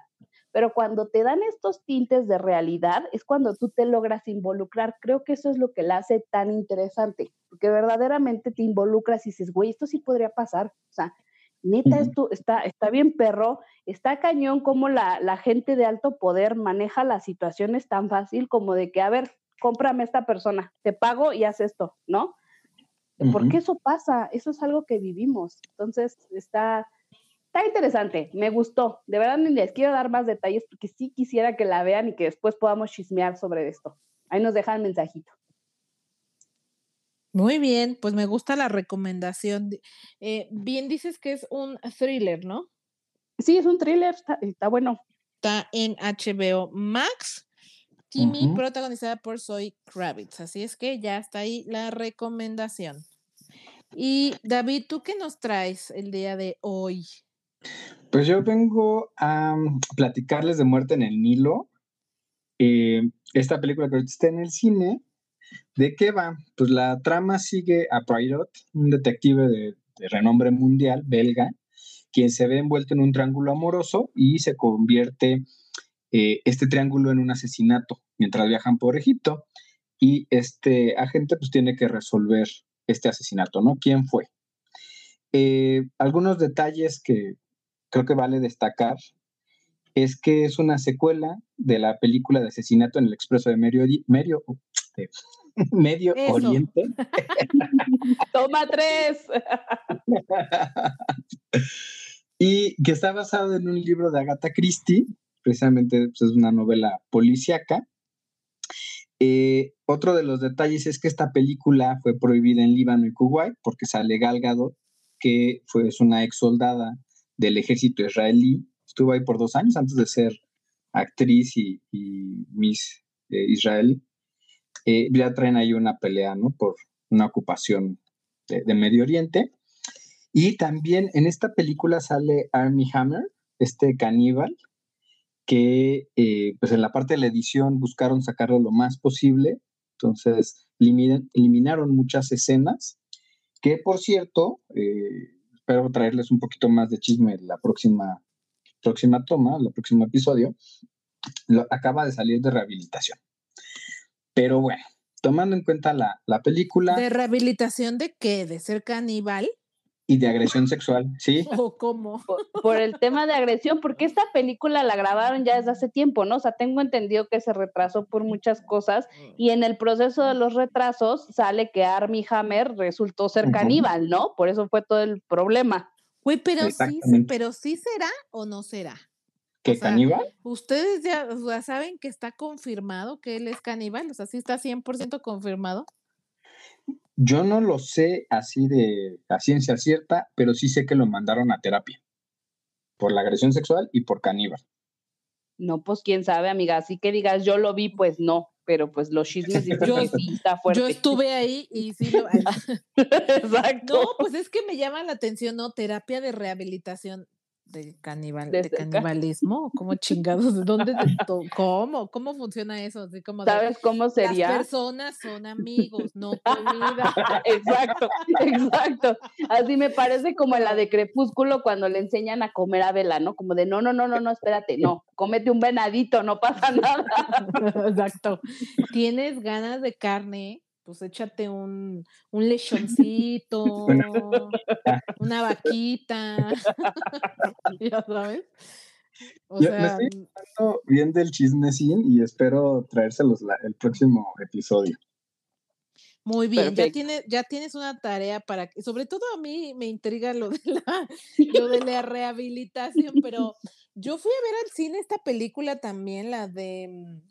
pero cuando te dan estos tintes de realidad es cuando tú te logras involucrar. Creo que eso es lo que la hace tan interesante, porque verdaderamente te involucras y dices, güey, esto sí podría pasar. O sea, Neta, esto está, está bien perro, está cañón como la, la, gente de alto poder maneja las situaciones tan fácil como de que, a ver, cómprame esta persona, te pago y haz esto, ¿no? Porque eso pasa, eso es algo que vivimos. Entonces, está, está interesante, me gustó. De verdad, ni les quiero dar más detalles porque sí quisiera que la vean y que después podamos chismear sobre esto. Ahí nos dejan mensajito. Muy bien, pues me gusta la recomendación. Eh, bien dices que es un thriller, ¿no? Sí, es un thriller, está, bueno. Está en HBO Max. Timmy, protagonizada por Zoe Kravitz. Así es que ya está ahí la recomendación. Y David, ¿tú qué nos traes el día de hoy? Pues yo vengo a platicarles de Muerte en el Nilo. Eh, esta película que ahorita está en el cine ¿De qué va? Pues la trama sigue a Poirot, un detective de, renombre mundial, belga, quien se ve envuelto en un triángulo amoroso y se convierte eh, este triángulo en un asesinato mientras viajan por Egipto. Y este agente pues tiene que resolver este asesinato, ¿no? ¿Quién fue? Eh, algunos detalles que creo que vale destacar es que es una secuela de la película de asesinato en el Expreso de Medio, Medio, Medio Oriente. Toma tres. y que está basado en un libro de Agatha Christie, precisamente pues, es una novela policíaca. Eh, otro de los detalles es que esta película fue prohibida en Líbano y Kuwait porque sale Galgado, que fue una ex soldada del ejército israelí. Estuvo ahí por dos años antes de ser actriz y, Miss eh, Israel. Eh, ya traen ahí una pelea, ¿no? Por una ocupación de, Medio Oriente. Y también en esta película sale Army Hammer, este caníbal, que eh, pues en la parte de la edición buscaron sacarlo lo más posible, entonces eliminaron muchas escenas, que por cierto, eh, espero traerles un poquito más de chisme la próxima, próxima toma, el próximo episodio, lo, acaba de salir de rehabilitación. Pero bueno, tomando en cuenta la, película. ¿De rehabilitación de qué? ¿De ser caníbal? Y de agresión sexual, ¿sí? ¿O cómo? Por, el tema de agresión, porque esta película la grabaron ya desde hace tiempo, ¿no? O sea, tengo entendido que se retrasó por muchas cosas y en el proceso de los retrasos sale que Army Hammer resultó ser caníbal, ¿no? Por eso fue todo el problema. Güey, pero sí, pero sí será o no será. ¿Qué caníbal? Ustedes ya, saben que está confirmado que él es caníbal, o sea, sí está 100% confirmado. Yo no lo sé así de a ciencia cierta, pero sí sé que lo mandaron a terapia por la agresión sexual y por caníbal. No, pues quién sabe, amiga. Así que digas, yo lo vi, pues no. pero pues los chismes yo, está fuerte. Yo estuve ahí y sí lo... Exacto. No, pues es que me llama la atención, ¿no? Terapia de rehabilitación de, canibal, de canibalismo, ¿cómo chingados? ¿Dónde ¿Cómo? ¿Cómo funciona eso? Así como ¿Sabes cómo sería? Las personas son amigos, no comida. exacto, exacto. Así me parece como la de Crepúsculo cuando le enseñan a comer a Vela, ¿no? Como de no, no, no, no, no, espérate, no, cómete un venadito, no pasa nada. exacto. ¿Tienes ganas de carne? Pues échate un, un lechoncito, una vaquita, ya sabes. O sea, me estoy bien del chismecín y espero traérselos el próximo episodio. Muy bien, ya tienes, ya tienes una tarea para que, sobre todo a mí me intriga lo de la, lo de la rehabilitación, pero yo fui a ver al cine esta película también, la de mm,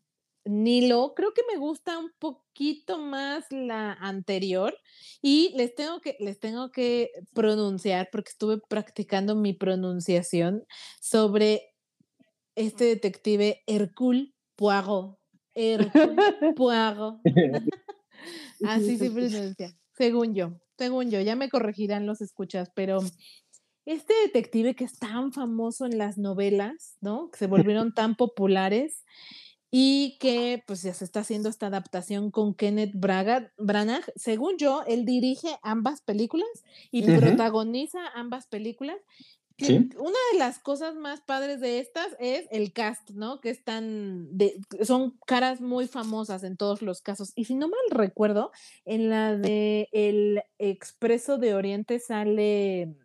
Nilo, creo que me gusta un poquito más la anterior y les tengo que, les tengo que pronunciar porque estuve practicando mi pronunciación sobre este detective Hercule Poirot. Hercule Poirot. Así se pronuncia, según yo, según yo, ya me corregirán los escuchas, pero este detective que es tan famoso en las novelas, ¿no? Que se volvieron tan populares y que pues ya se está haciendo esta adaptación con Kenneth Braga, Branagh. Según yo, él dirige ambas películas y protagoniza ambas películas. Una de las cosas más padres de estas es el cast, ¿no? Que están de, son caras muy famosas en todos los casos. Y si no mal recuerdo, en la de El Expreso de Oriente sale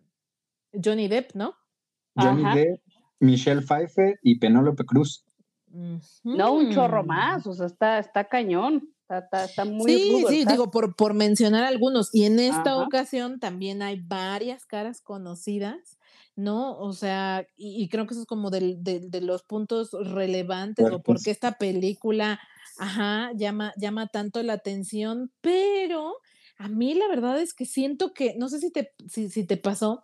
Johnny Depp, ¿no? Johnny Depp, Michelle Pfeiffer y Penélope Cruz. No, un chorro más, o sea, está, está cañón. Está, está, muy Sí, sí, digo, por, por mencionar algunos. Y en esta ocasión también hay varias caras conocidas, ¿no? O sea, y, creo que eso es como de, de, los puntos relevantes o porque esta película, ajá, llama, llama tanto la atención, pero a mí la verdad es que siento que, no sé si te, si, si te pasó,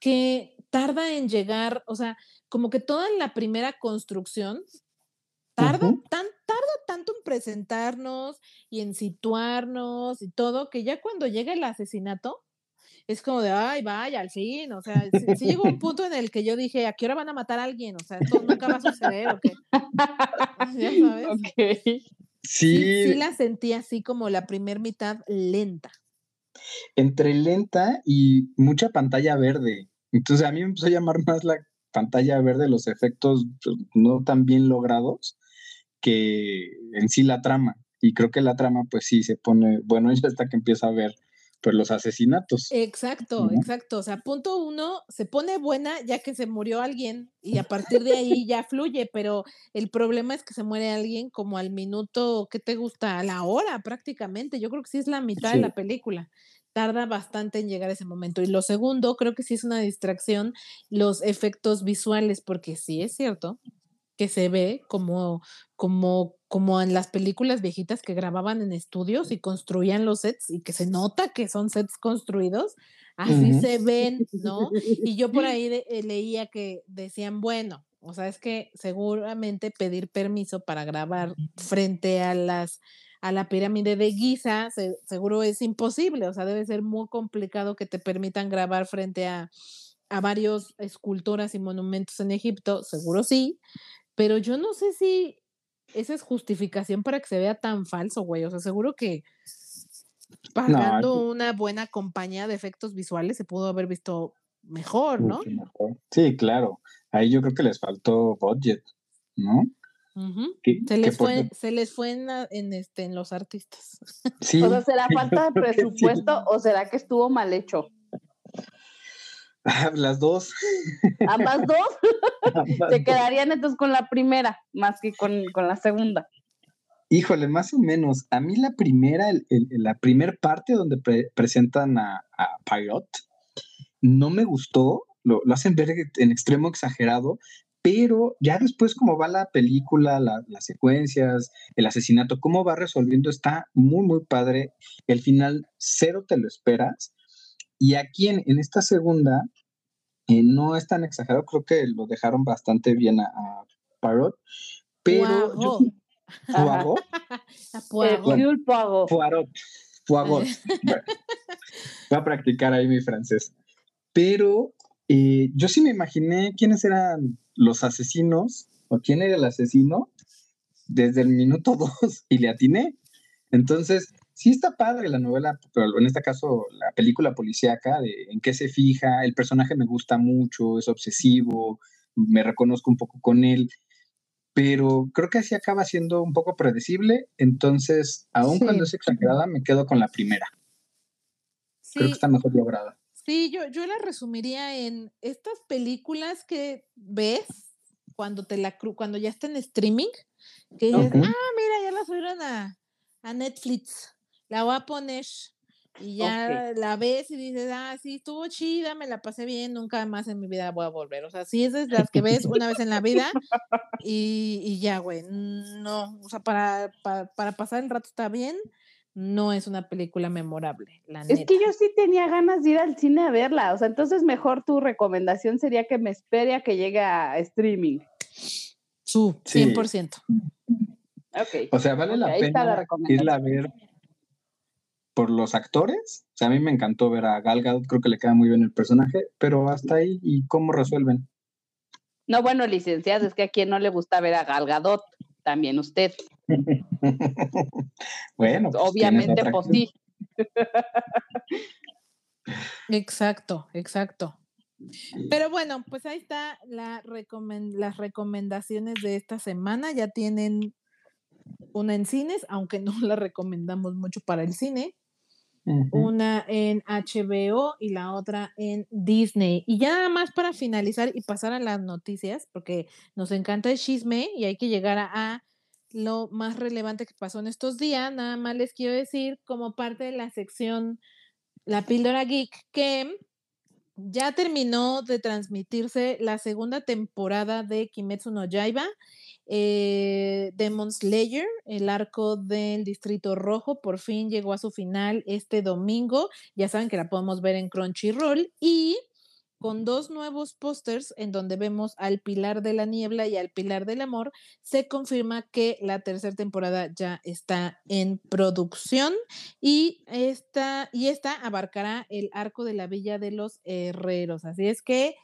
que tarda en llegar, o sea, como que toda la primera construcción tarda, tan, tarda tanto en presentarnos y en situarnos y todo, que ya cuando llega el asesinato, es como de, ay, vaya, al fin, o sea, si, llegó un punto en el que yo dije, ¿a qué hora van a matar a alguien? O sea, esto nunca va a suceder, ¿o qué? ya sabes. Sí. sí. la sentí así como la primer mitad lenta. Entre lenta y mucha pantalla verde. Entonces a mí me empezó a llamar más la pantalla verde, los efectos pues, no tan bien logrados que en sí la trama. Y creo que la trama, pues sí, se pone, bueno, ya hasta que empieza a ver pues los asesinatos. Exacto, exacto. O sea, punto uno, se pone buena ya que se murió alguien y a partir de ahí ya fluye, pero el problema es que se muere alguien como al minuto, ¿qué te gusta? A la hora prácticamente. Yo creo que sí es la mitad de la película. Tarda bastante en llegar a ese momento. Y lo segundo, creo que sí es una distracción los efectos visuales, porque sí es cierto que se ve como, como, como en las películas viejitas que grababan en estudios y construían los sets y que se nota que son sets construidos, así se ven, ¿no? Y yo por ahí eh, leía que decían, bueno, o sea, es que seguramente pedir permiso para grabar frente a las a la pirámide de Giza, seguro es imposible, o sea, debe ser muy complicado que te permitan grabar frente a, a varios esculturas y monumentos en Egipto, seguro sí, pero yo no sé si esa es justificación para que se vea tan falso, güey. O sea, seguro que pagando una buena compañía de efectos visuales se pudo haber visto mejor, ¿no? Sí, claro. Ahí yo creo que les faltó budget, ¿no? se, les fue, se les fue en, este, en los artistas. Sí. O sea, ¿será falta de presupuesto o será que estuvo mal hecho? Las dos. Ambas dos. Se quedarían entonces con la primera, más que con, la segunda. Híjole, más o menos. A mí la primera, la primera parte donde presentan a, a Pirate, no me gustó. Lo, hacen ver en extremo exagerado, pero ya después como va la película, las secuencias, el asesinato, cómo va resolviendo, está muy, muy padre. El final, cero te lo esperas. Y aquí en, en esta segunda, eh, no es tan exagerado, creo que lo dejaron bastante bien a, a Parrot, pero yo, Poirot. Poirot. Poirot. Poirot. Voy a practicar ahí mi francés. Pero eh, yo sí me imaginé quiénes eran los asesinos o quién era el asesino desde el minuto dos y le atiné. Entonces, sí está padre la novela, pero en este caso la película policíaca, de en qué se fija, el personaje me gusta mucho, es obsesivo, me reconozco un poco con él, pero creo que así acaba siendo un poco predecible, entonces, aun cuando es exagerada, me quedo con la primera. Creo que está mejor lograda. Sí, yo, yo la resumiría en estas películas que ves cuando te la cuando ya está en streaming, que dices, ah, mira, ya la subieron a, a Netflix la voy a poner y ya la ves y dices, ah, sí, estuvo chida, me la pasé bien, nunca más en mi vida voy a volver. O sea, sí, esas las que ves una vez en la vida y, y ya, güey, no, o sea, para, para, pasar el rato está bien, no es una película memorable. La es que yo sí tenía ganas de ir al cine a verla, o sea, entonces mejor tu recomendación sería que me espere a que llegue a streaming. Su, 100%. Okay. O sea, vale la pena irla a ver por los actores. O sea, a mí me encantó ver a Gal Gadot, creo que le queda muy bien el personaje, pero hasta ahí, ¿y cómo resuelven? No, bueno, licenciado, es que a quien no le gusta ver a Gal Gadot, también usted. bueno. Pues, Obviamente, pues sí. exacto, exacto. Pero bueno, pues ahí está la las recomendaciones de esta semana. Ya tienen una en cines, aunque no la recomendamos mucho para el cine una en HBO y la otra en Disney. Y ya nada más para finalizar y pasar a las noticias, porque nos encanta el chisme y hay que llegar a, lo más relevante que pasó en estos días, nada más les quiero decir como parte de la sección La píldora geek que ya terminó de transmitirse la segunda temporada de Kimetsu no Yaiba eh, Demon Slayer, el arco del Distrito Rojo, por fin llegó a su final este domingo. Ya saben que la podemos ver en Crunchyroll y con dos nuevos pósters en donde vemos al Pilar de la Niebla y al Pilar del Amor, se confirma que la tercera temporada ya está en producción y esta, y esta abarcará el arco de la Villa de los Herreros. Así es que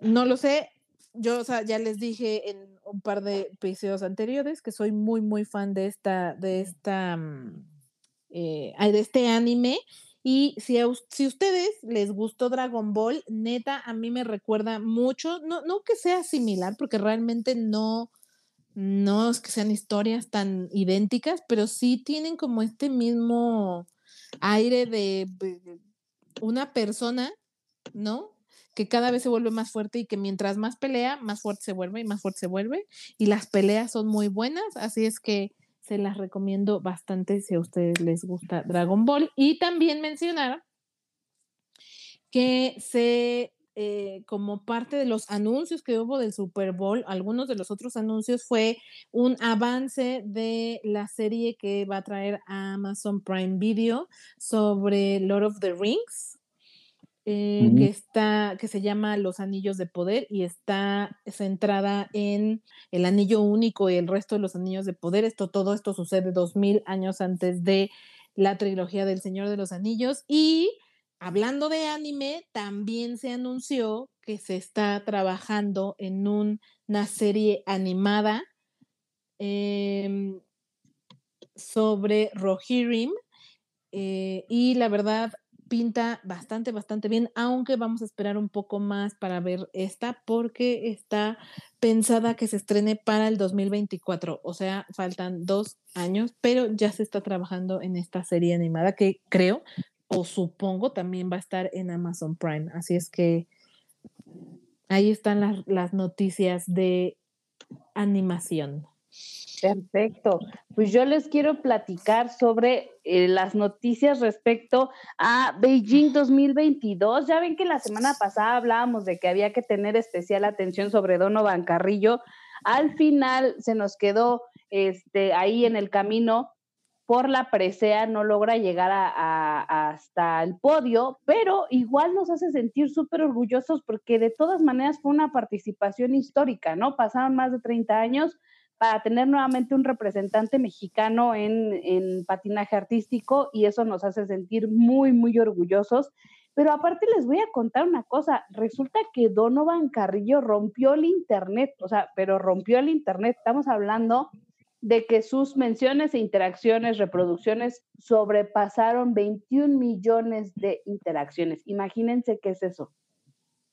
no lo sé, yo, ya les dije en un par de episodios anteriores que soy muy, muy fan de esta, de esta, mm, eh, de este anime. Y si a si ustedes les gustó Dragon Ball, neta, a mí me recuerda mucho, no, no que sea similar, porque realmente no, no es que sean historias tan idénticas, pero sí tienen como este mismo aire de una persona, ¿no? que cada vez se vuelve más fuerte y que mientras más pelea, más fuerte se vuelve y más fuerte se vuelve. Y las peleas son muy buenas, así es que se las recomiendo bastante si a ustedes les gusta Dragon Ball. Y también mencionar que se, eh, como parte de los anuncios que hubo del Super Bowl, algunos de los otros anuncios fue un avance de la serie que va a traer a Amazon Prime Video sobre Lord of the Rings. Eh, que está, que se llama Los Anillos de Poder y está centrada en el anillo único y el resto de los anillos de poder. Esto, todo esto sucede dos mil años antes de la trilogía del Señor de los Anillos. Y hablando de anime, también se anunció que se está trabajando en una serie animada em, sobre Rohirrim. Eh, y la verdad, pinta bastante, bastante bien, aunque vamos a esperar un poco más para ver esta porque está pensada que se estrene para el 2024, o sea, faltan dos años, pero ya se está trabajando en esta serie animada que creo o supongo también va a estar en Amazon Prime, así es que ahí están las, las noticias de animación. Perfecto. Pues yo les quiero platicar sobre eh, las noticias respecto a Beijing 2022. Ya ven que la semana pasada hablábamos de que había que tener especial atención sobre Donovan Carrillo. Al final se nos quedó este, ahí en el camino por la presea, no logra llegar hasta el podio, pero igual nos hace sentir súper orgullosos porque de todas maneras fue una participación histórica, ¿no? Pasaron más de 30 años para tener nuevamente un representante mexicano en, en patinaje artístico y eso nos hace sentir muy, muy orgullosos. Pero aparte les voy a contar una cosa, resulta que Donovan Carrillo rompió el Internet, o sea, pero rompió el Internet, estamos hablando de que sus menciones e interacciones, reproducciones sobrepasaron 21 millones de interacciones. Imagínense qué es eso.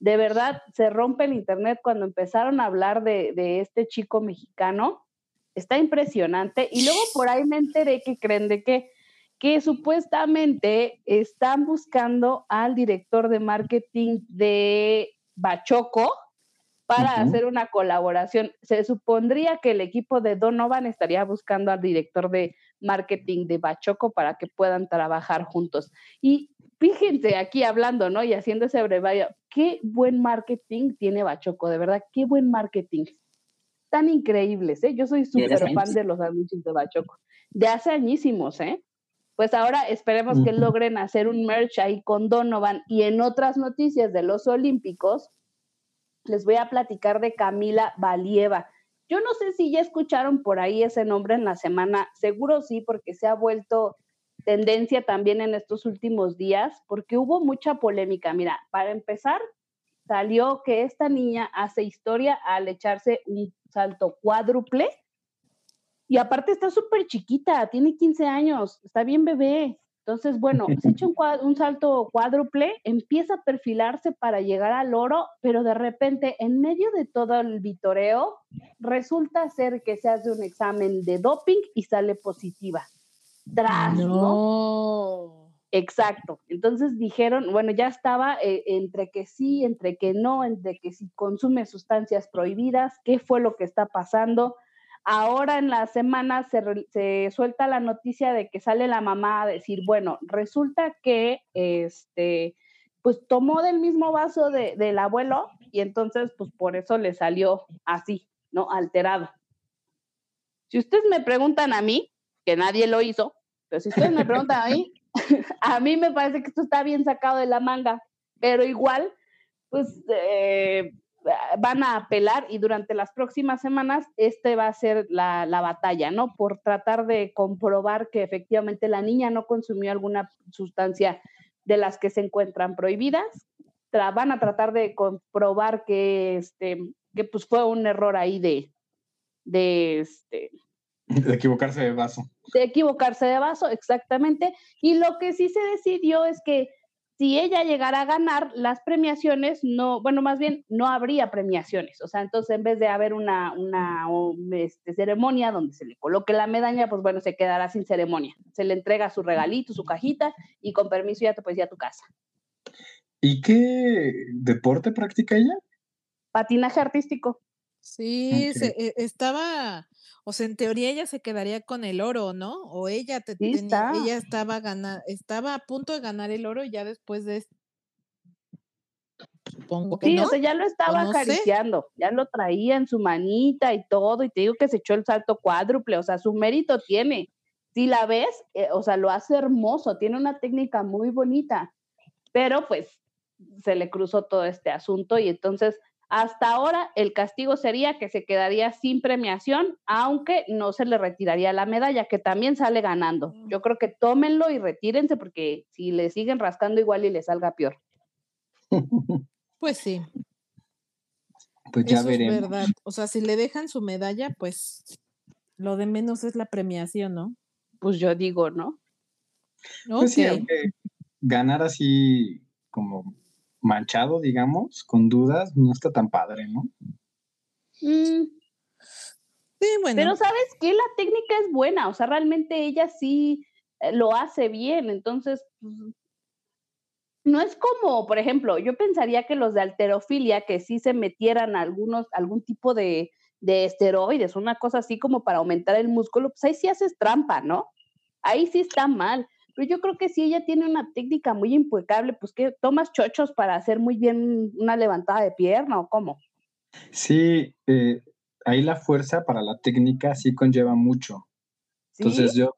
De verdad, se rompe el Internet cuando empezaron a hablar de, de este chico mexicano. Está impresionante. Y luego por ahí me enteré que creen de que que supuestamente están buscando al director de marketing de Bachoco para hacer una colaboración. Se supondría que el equipo de Donovan estaría buscando al director de marketing de Bachoco para que puedan trabajar juntos. Y fíjense aquí hablando, ¿no? Y haciendo ese brevario, qué buen marketing tiene Bachoco, de verdad, qué buen marketing. Tan increíbles, ¿eh? Yo soy súper fan de los anuncios de Bachoco. De hace añísimos, ¿eh? pues ahora esperemos que logren hacer un merch ahí con Donovan. Y en otras noticias de los Olímpicos, les voy a platicar de Camila Valieva. Yo no sé si ya escucharon por ahí ese nombre en la semana, seguro sí, porque se ha vuelto tendencia también en estos últimos días, porque hubo mucha polémica. Mira, para empezar, salió que esta niña hace historia al echarse un salto cuádruple y aparte está súper chiquita, tiene 15 años, está bien bebé. Entonces, bueno, se echa un, un, salto cuádruple, empieza a perfilarse para llegar al oro, pero de repente, en medio de todo el vitoreo, resulta ser que se hace un examen de doping y sale positiva. Tras, ¿no? Exacto. Entonces dijeron, bueno, ya estaba eh, entre que sí, entre que no, entre que si consume sustancias prohibidas, qué fue lo que está pasando. Ahora en la semana se, suelta la noticia de que sale la mamá a decir, bueno, resulta que este, pues tomó del mismo vaso del abuelo y entonces pues por eso le salió así, ¿no? Alterado. Si ustedes me preguntan a mí, que nadie lo hizo, pero si ustedes me preguntan a mí, a mí me parece que esto está bien sacado de la manga, pero igual, pues eh, van a apelar y durante las próximas semanas este va a ser la, batalla, ¿no? Por tratar de comprobar que efectivamente la niña no consumió alguna sustancia de las que se encuentran prohibidas. van a tratar de comprobar que, este, que pues fue un error ahí de, de, este, de equivocarse de vaso. De equivocarse de vaso, exactamente. Y lo que sí se decidió es que si ella llegara a ganar las premiaciones, no, bueno, más bien no habría premiaciones. O sea, entonces en vez de haber una, una este, ceremonia donde se le coloque la medalla, pues bueno, se quedará sin ceremonia. Se le entrega su regalito, su cajita y con permiso ya te puedes ir a tu casa. ¿Y qué deporte practica ella? Patinaje artístico. Sí, e, estaba o sea, en teoría ella se quedaría con el oro, ¿no? O ella te, tenía, ella estaba gana, estaba a punto de ganar el oro ya después de supongo que sí, o sea, ya lo estaba acariciando, ya lo traía en su manita y todo, y te digo que se echó el salto cuádruple, o sea, su mérito tiene. Si la ves, eh, o sea, lo hace hermoso, tiene una técnica muy bonita, pero pues se le cruzó todo este asunto y entonces hasta ahora el castigo sería que se quedaría sin premiación, aunque no se le retiraría la medalla, que también sale ganando. Yo creo que tómenlo y retírense porque si le siguen rascando igual y le salga peor. Pues sí. Pues ya veremos. Es verdad. O sea, si le dejan su medalla, pues lo de menos es la premiación, ¿no? Pues yo digo, ¿no? Pues sí, aunque ganar así como manchado, digamos, con dudas, no está tan padre, ¿no? Mm. Sí, bueno. Pero sabes que la técnica es buena, o sea, realmente ella sí eh, lo hace bien, entonces, pues, no es como, por ejemplo, yo pensaría que los de alterofilia, que sí se metieran algunos, algún tipo de, de esteroides, una cosa así como para aumentar el músculo, pues ahí sí haces trampa, ¿no? Ahí sí está mal. Pero yo creo que si ella tiene una técnica muy impecable, pues que tomas chochos para hacer muy bien una levantada de pierna o cómo. Sí, eh, ahí la fuerza para la técnica sí conlleva mucho. Entonces yo,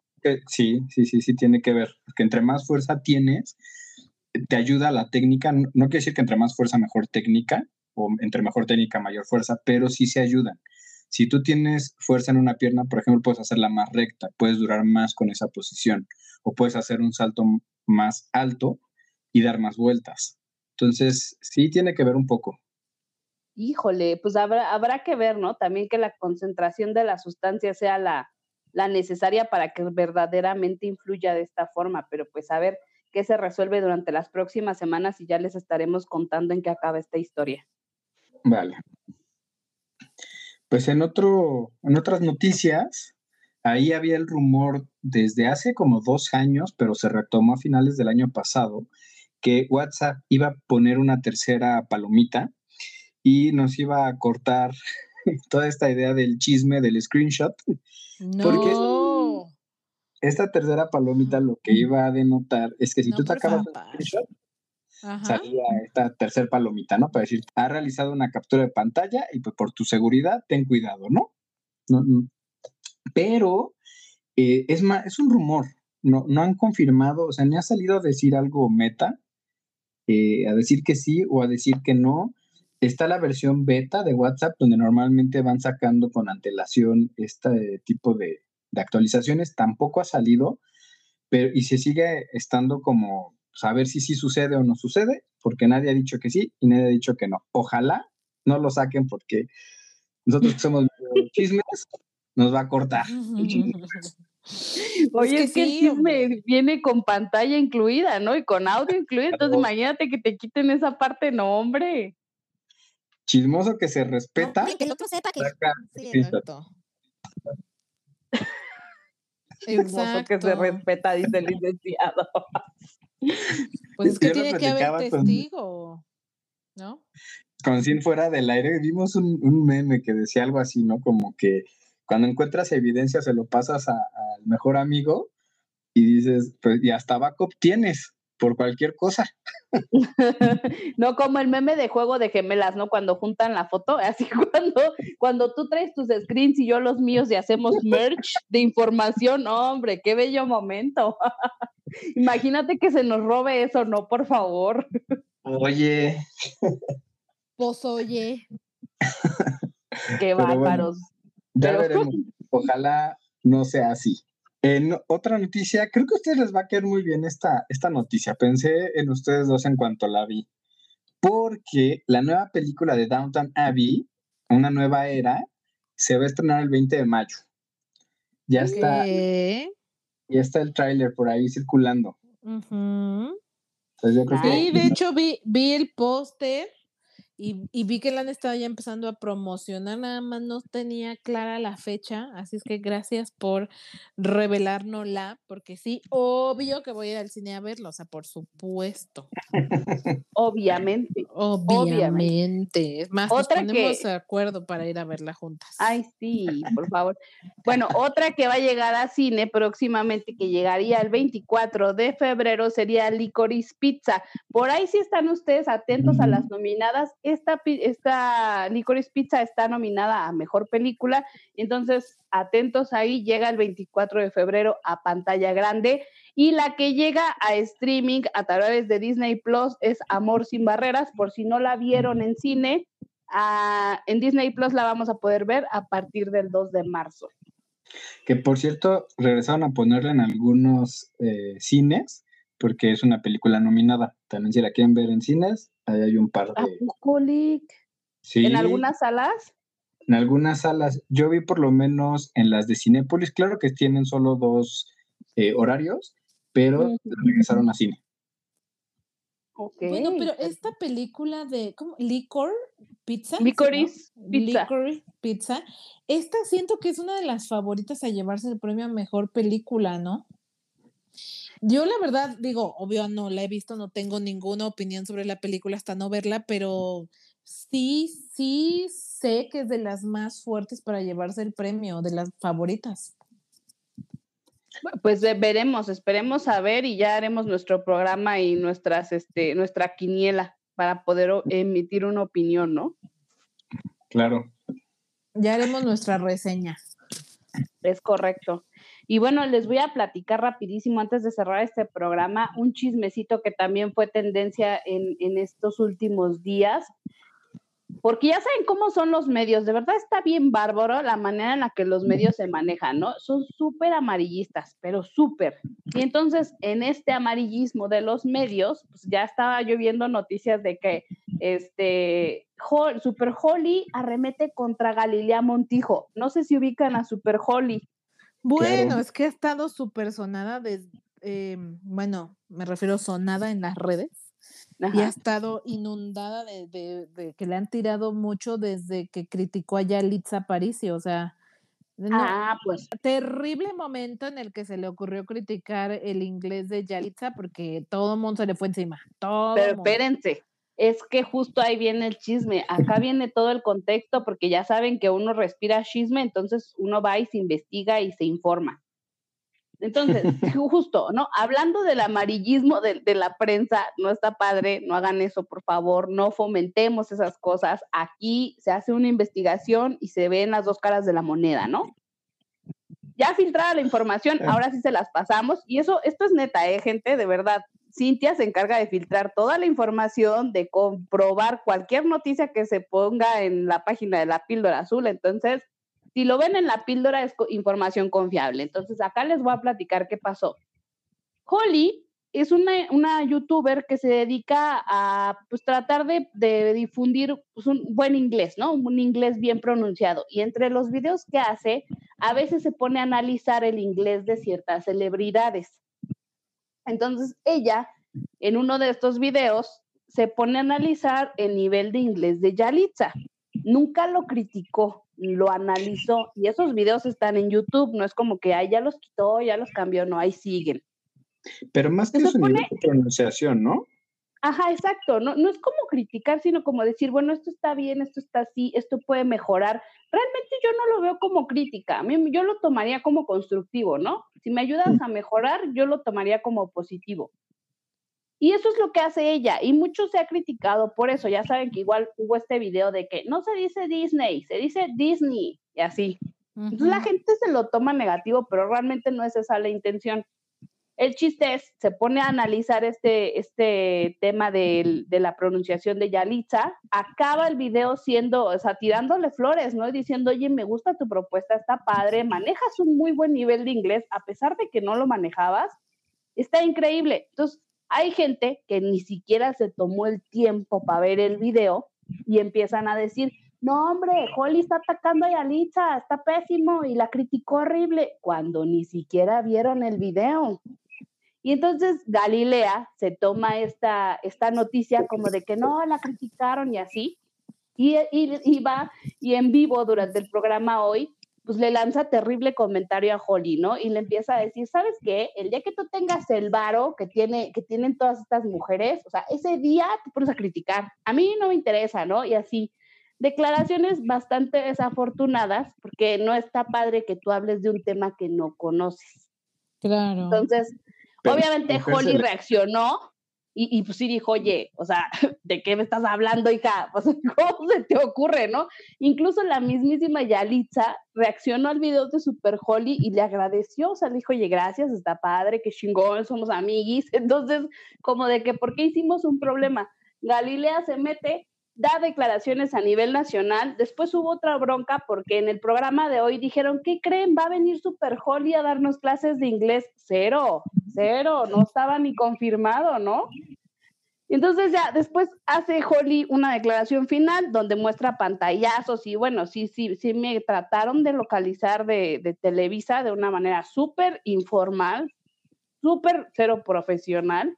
sí, sí, sí, sí tiene que ver, porque entre más fuerza tienes, te ayuda la técnica, no, no quiere decir que entre más fuerza mejor técnica, o entre mejor técnica mayor fuerza, pero sí se ayudan Si tú tienes fuerza en una pierna, por ejemplo, puedes hacerla más recta, puedes durar más con esa posición, o puedes hacer un salto más alto y dar más vueltas. Entonces, sí tiene que ver un poco. Híjole, pues habrá, habrá que ver, ¿no? También que la concentración de la sustancia sea la, la necesaria para que verdaderamente influya de esta forma, pero pues a ver qué se resuelve durante las próximas semanas y ya les estaremos contando en qué acaba esta historia. Vale. Pues en, otro, en otras noticias, ahí había el rumor desde hace como dos años, pero se retomó a finales del año pasado, que WhatsApp iba a poner una tercera palomita y nos iba a cortar toda esta idea del chisme del screenshot. Porque esta tercera palomita lo que iba a denotar es que si tú te acabas un screenshot, salía esta tercera palomita, ¿no? Para decir, ha realizado una captura de pantalla y pues por tu seguridad, ten cuidado, ¿no? Pero eh, es, es un rumor, no, no han confirmado, o sea, ni ha salido a decir algo meta, eh, a decir que sí o a decir que no. Está la versión beta de WhatsApp, donde normalmente van sacando con antelación este tipo de, actualizaciones. Tampoco ha salido, pero y se sigue estando como saber si sí sucede o no sucede, porque nadie ha dicho que sí y nadie ha dicho que no. Ojalá no lo saquen porque nosotros que somos chismes, nos va a cortar. Oye, es que, el chisme viene con pantalla incluida, ¿no? Y con audio incluido. Entonces, imagínate que te quiten esa parte, no, hombre. Chismoso que se respeta. que el otro sepa que. Sí, exacto. Chismoso que se respeta, dice el licenciado. Pues es que tiene que haber testigo, ¿no? Con Sin fuera del aire vimos un, un meme que decía algo así, ¿no? Como que cuando encuentras evidencia se lo pasas al mejor amigo y dices, pues y hasta backup tienes por cualquier cosa. no como el meme de juego de gemelas, ¿no? Cuando juntan la foto, así cuando, cuando tú traes tus screens y yo los míos y hacemos merch de información, hombre, qué bello momento. Imagínate que se nos robe eso, no, por favor. Oye. Pues oye. Qué bárbaros. Ya veremos. Ojalá no sea así. En otra noticia, creo que a ustedes les va a quedar muy bien esta, esta noticia. Pensé en ustedes dos en cuanto la vi. Porque la nueva película de Downtown Abbey, una nueva era, se va a estrenar el 20 de mayo. Ya está. Ya está el tráiler por ahí circulando. sí, de hecho vi, vi el póster y, vi que la han estado ya empezando a promocionar, nada más no tenía clara la fecha, así es que gracias por revelárnosla, porque sí, obvio que voy a ir al cine a verlo, o sea, por supuesto. Obviamente. Obviamente. Es más, otra nos ponemos de acuerdo para ir a verla juntas. Ay, sí, por favor. Bueno, otra que va a llegar a cine próximamente, que llegaría el 24 de febrero, sería Licorice Pizza. Por ahí sí están ustedes atentos a las nominadas esta, esta Licorice Pizza está nominada a Mejor Película, entonces atentos ahí, llega el 24 de febrero a pantalla grande y la que llega a streaming a través de Disney Plus es Amor sin Barreras, por si no la vieron en cine, en Disney Plus la vamos a poder ver a partir del 2 de marzo. Que por cierto, regresaron a ponerla en algunos eh, cines porque es una película nominada. También si la quieren ver en cines, ahí hay un par de... Sí. ¿En algunas salas? En algunas salas. Yo vi por lo menos en las de Cinépolis, claro que tienen solo dos eh, horarios, pero regresaron a cine. Okay. Bueno, pero esta película de ¿cómo? Licor Pizza. Licorice Pizza. Pizza. Esta siento que es una de las favoritas a llevarse el premio a mejor película, ¿no? Yo la verdad digo, obvio no la he visto, no tengo ninguna opinión sobre la película hasta no verla, pero sí, sí sé que es de las más fuertes para llevarse el premio, de las favoritas. Pues veremos, esperemos a ver y ya haremos nuestro programa y nuestras, este, nuestra quiniela para poder emitir una opinión, ¿no? Claro. Ya haremos nuestra reseña. Es correcto. Y bueno, les voy a platicar rapidísimo antes de cerrar este programa un chismecito que también fue tendencia en, estos últimos días. porque ya saben cómo son los medios, de verdad está bien bárbaro la manera en la que los medios se manejan, ¿no? Son súper amarillistas, pero súper. Y entonces, en este amarillismo de los medios, pues ya estaba yo viendo noticias de que este Super Holly arremete contra Galilea Montijo. No sé si ubican a Super Holly. Bueno, es que ha estado súper sonada desde, em, bueno, me refiero sonada en las redes y ha estado inundada de, que le han tirado mucho desde que criticó a Yalitza Parisi, o sea, ah, pues. Terrible momento en el que se le ocurrió criticar el inglés de Yalitza porque todo el mundo se le fue encima. Todo Pero espérense, es que justo ahí viene el chisme. Acá viene todo el contexto porque ya saben que uno respira chisme, entonces uno va y se investiga y se informa. Entonces, justo, ¿no? Hablando del amarillismo de, la prensa, no está padre, no hagan eso, por favor, no fomentemos esas cosas. Aquí se hace una investigación y se ven las dos caras de la moneda, ¿no? Ya filtrada la información, ahora sí se las pasamos. Y eso, esto es neta, ¿eh, gente? De verdad. Cintia se encarga de filtrar toda la información, de comprobar cualquier noticia que se ponga en la página de la píldora azul. Entonces, si lo ven en la píldora es información confiable. Entonces, acá les voy a platicar qué pasó. Holly es una, youtuber que se dedica a pues, tratar de, difundir pues, un buen inglés, ¿no? Un inglés bien pronunciado. Y entre los videos que hace, a veces se pone a analizar el inglés de ciertas celebridades. Entonces, ella, en uno de estos videos, se pone a analizar el nivel de inglés de Yalitza. Nunca lo criticó, lo analizó y esos videos están en YouTube, no es como que ahí ya los quitó, ya los cambió, no, ahí siguen. Pero más que su nivel de pronunciación, ¿no? Ajá, exacto, no, no es como criticar, sino como decir, bueno, esto está bien, esto está así, esto puede mejorar. Realmente yo no lo veo como crítica, a mí, yo lo tomaría como constructivo, ¿no? Si me ayudas a mejorar, yo lo tomaría como positivo. Y eso es lo que hace ella. Y mucho se ha criticado por eso. Ya saben que igual hubo este video de que no se dice Disney, se dice Disney y así. Entonces la gente se lo toma negativo, pero realmente no es esa la intención. El chiste es, se pone a analizar este, este tema de, la pronunciación de Yalitza, acaba el video siendo, o sea, tirándole flores, ¿no? Y diciendo, oye, me gusta tu propuesta, está padre, manejas un muy buen nivel de inglés, a pesar de que no lo manejabas, está increíble. Entonces, hay gente que ni siquiera se tomó el tiempo para ver el video y empiezan a decir, no hombre, Holly está atacando a Yalitza, está pésimo y la criticó horrible, cuando ni siquiera vieron el video. Y entonces Galilea se toma esta, esta noticia como de que no, la criticaron y así, y, y, y va y en vivo durante el programa hoy pues le lanza terrible comentario a Holly, ¿no? Y le empieza a decir, ¿sabes qué? El día que tú tengas el varo que, tiene, que tienen todas estas mujeres, o sea, ese día te pones a criticar. A mí no me interesa, ¿no? Y así, declaraciones bastante desafortunadas, porque no está padre que tú hables de un tema que no conoces. Claro. Entonces, obviamente Holly reaccionó y, y, pues sí dijo, oye, o sea, ¿de qué me estás hablando, hija? Pues, ¿cómo se te ocurre, no? Incluso la mismísima Yalitza reaccionó al video de Super Holly y le agradeció, o sea, le dijo, oye, gracias, está padre, qué chingón, somos amiguis. Entonces, como de que, ¿por qué hicimos un problema? Galilea se mete da declaraciones a nivel nacional. Después hubo otra bronca porque en el programa de hoy dijeron, ¿qué creen? Va a venir Super Holly a darnos clases de inglés. Cero, cero, no estaba ni confirmado, ¿no? Entonces ya después hace Holly una declaración final donde muestra pantallazos y bueno, sí, sí, sí me trataron de localizar de, de Televisa de una manera súper informal, súper cero profesional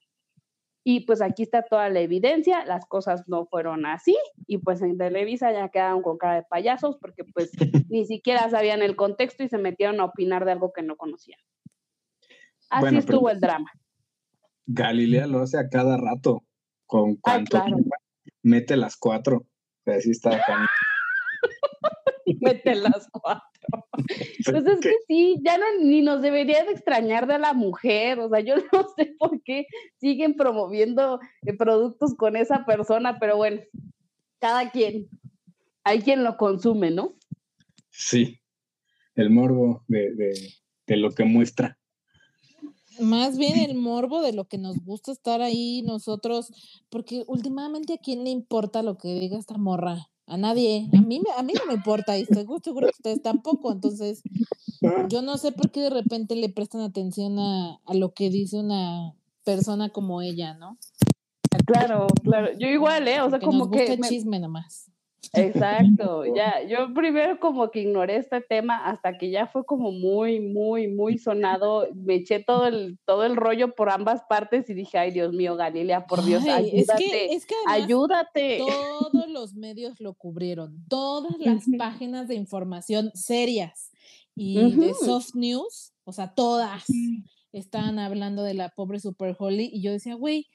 y pues aquí está toda la evidencia, las cosas no fueron así y pues en Televisa ya quedaron con cara de payasos porque pues ni siquiera sabían el contexto y se metieron a opinar de algo que no conocían. Así estuvo el drama. Galilea lo hace a cada rato. ¿Con cuánto? Mete las cuatro. Sea, está Mete las cuatro. Pues es que sí, ya no ni nos debería de extrañar de la mujer, o sea, yo no sé por qué siguen promoviendo eh, productos con esa persona, pero bueno, cada quien, hay quien lo consume, ¿no? Sí, el morbo de, de lo que muestra. Más bien el morbo de lo que nos gusta estar ahí nosotros, porque últimamente a quién le importa lo que diga esta morra. A nadie. A mí, a mí no me importa y estoy seguro que ustedes tampoco. Entonces, yo no sé por qué de repente le prestan atención a, a lo que dice una persona como ella, ¿no? Claro, claro. Yo igual, ¿eh? O sea, como que. chisme nomás. Exacto, ya, yo primero como que ignoré este tema hasta que ya fue como muy, muy, muy sonado, me eché todo el, todo el rollo por ambas partes y dije, ay Dios mío, Galilea, por Dios, ayúdate, es que, ayúdate. Todos los medios lo cubrieron, todas las páginas de información serias y de soft news, o sea, todas estaban hablando de la pobre Super Holly y yo decía, güey,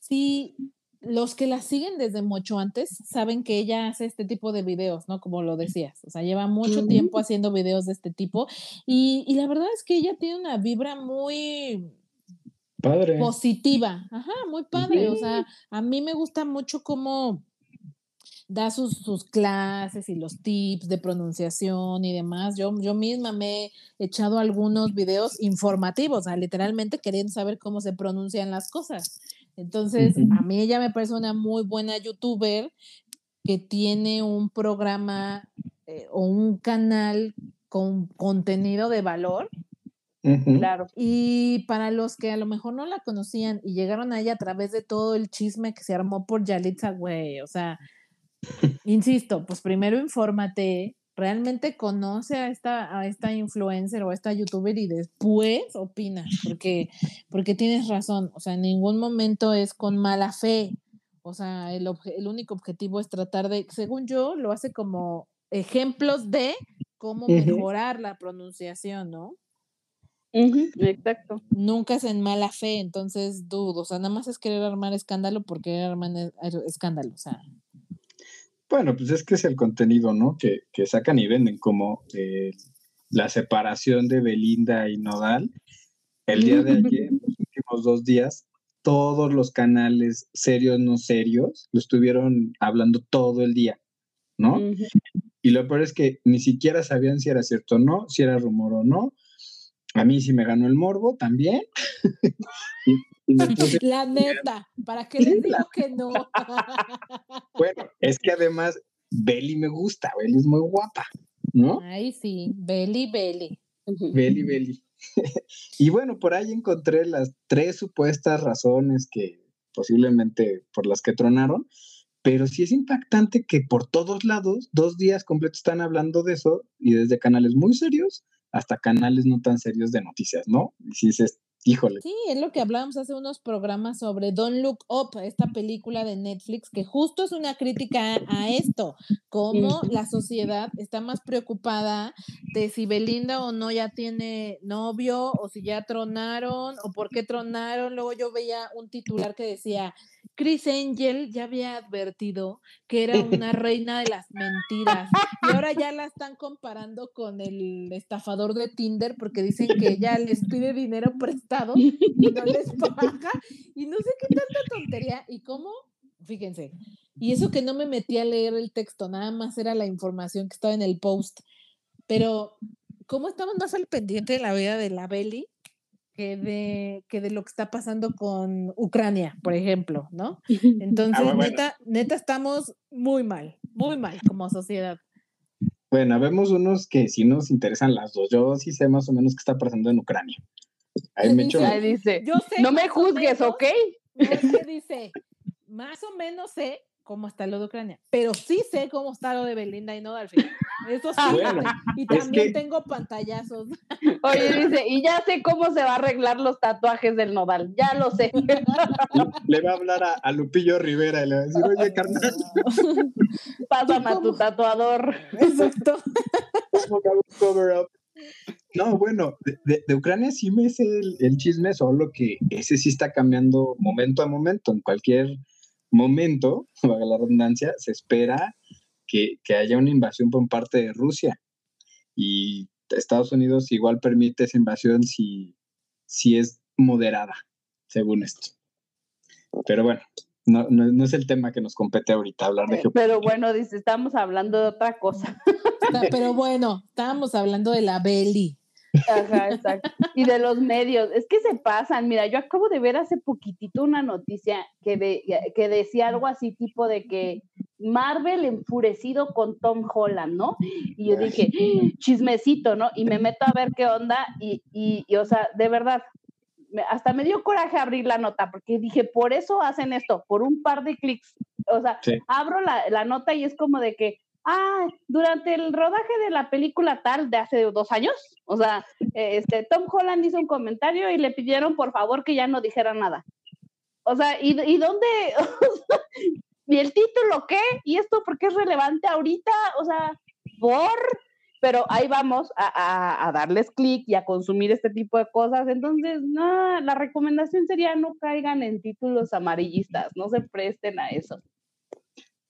sí los que la siguen desde mucho antes saben que ella hace este tipo de videos, ¿no? Como lo decías, o sea, lleva mucho tiempo haciendo videos de este tipo y, la verdad es que ella tiene una vibra muy padre. positiva, ajá, muy padre, o sea, a mí me gusta mucho cómo da sus, sus, clases y los tips de pronunciación y demás. Yo, yo misma me he echado algunos videos informativos, o sea, literalmente queriendo saber cómo se pronuncian las cosas. Entonces, a mí ella me parece una muy buena youtuber que tiene un programa eh, o un canal con contenido de valor. Claro. Y para los que a lo mejor no la conocían y llegaron a ella a través de todo el chisme que se armó por Yalitza, güey, o sea, insisto, pues primero infórmate, realmente conoce a esta, a esta influencer o a esta youtuber y después opina, porque, porque tienes razón, o sea, en ningún momento es con mala fe, o sea, el, el único objetivo es tratar de, según yo, lo hace como ejemplos de cómo mejorar la pronunciación, ¿no? exacto. Nunca es en mala fe, entonces dudo, o sea, nada más es querer armar escándalo porque querer armar escándalo, o sea, bueno, pues es que es el contenido, ¿no? Que, sacan y venden, como eh, la separación de Belinda y Nodal. El día de ayer, los últimos dos días, todos los canales serios, no serios, lo estuvieron hablando todo el día, ¿no? Y lo peor es que ni siquiera sabían si era cierto o no, si era rumor o no. A mí sí me ganó el morbo también. La neta, ¿para qué les digo que no? bueno, es que además Belly me gusta, Belly es muy guapa, ¿no? Ay, sí, Belly, Belly. Belly, Belly. y bueno, por ahí encontré las tres supuestas razones que posiblemente por las que tronaron, pero sí es impactante que por todos lados, dos días completos están hablando de eso y desde canales muy serios hasta canales no tan serios de noticias, ¿no? Y si dices, Híjole. Sí, es lo que hablábamos hace unos programas sobre Don't Look Up, esta película de Netflix, que justo es una crítica a esto, cómo la sociedad está más preocupada de si Belinda o no ya tiene novio, o si ya tronaron, o por qué tronaron. Luego yo veía un titular que decía, Chris Angel ya había advertido que era una reina de las mentiras y ahora ya la están comparando con el estafador de Tinder porque dicen que ella les pide dinero prestado y no les paga y no sé qué tanta tontería y cómo, fíjense, y eso que no me metí a leer el texto, nada más era la información que estaba en el post, pero ¿cómo estamos más al pendiente de la vida de la Belly? Que de, que de lo que está pasando con Ucrania, por ejemplo, ¿no? Entonces, ah, neta, neta, estamos muy mal, muy mal como sociedad. Bueno, vemos unos que sí nos interesan las dos. Yo sí sé más o menos qué está pasando en Ucrania. Ahí me dice, dice no me juzgues, ¿ok? dice, más o menos sé cómo está lo de Ucrania, pero sí sé cómo está lo de Belinda y Nodal. Eso sí, y también tengo pantallazos. Oye, dice, y ya sé cómo se va a arreglar los tatuajes del Nodal, ya lo sé. Le va a hablar a, Lupillo Rivera y le va a decir, oye, carnal. Pásame a tu tatuador. Exacto. No, bueno, de, Ucrania sí me es el, el chisme, solo que ese sí está cambiando momento a momento. En cualquier momento, valga la redundancia, se espera que, haya una invasión por parte de Rusia. Y Estados Unidos igual permite esa invasión si, si es moderada, según esto. Pero bueno, no, no, es el tema que nos compete ahorita hablar de eh, Pero bueno, dice, estamos hablando de otra cosa. Pero bueno, estábamos hablando de la Belly. Ajá, exacto. Y de los medios, es que se pasan. Mira, yo acabo de ver hace poquitito una noticia que, de, que decía algo así tipo de que Marvel enfurecido con Tom Holland, ¿no? Y yo dije, chismecito, ¿no? Y me meto a ver qué onda y, y, o sea, de verdad, hasta me dio coraje abrir la nota porque dije, por eso hacen esto, por un par de clics. O sea, abro la, la nota y es como de que ah, durante el rodaje de la película tal de hace dos años, o sea, este, Tom Holland hizo un comentario y le pidieron por favor que ya no dijera nada. O sea, ¿y, dónde? ¿Y el título qué? ¿Y esto por qué es relevante ahorita? O sea, por... Pero ahí vamos a, a, darles clic y a consumir este tipo de cosas. Entonces, no, la recomendación sería no caigan en títulos amarillistas, no se presten a eso.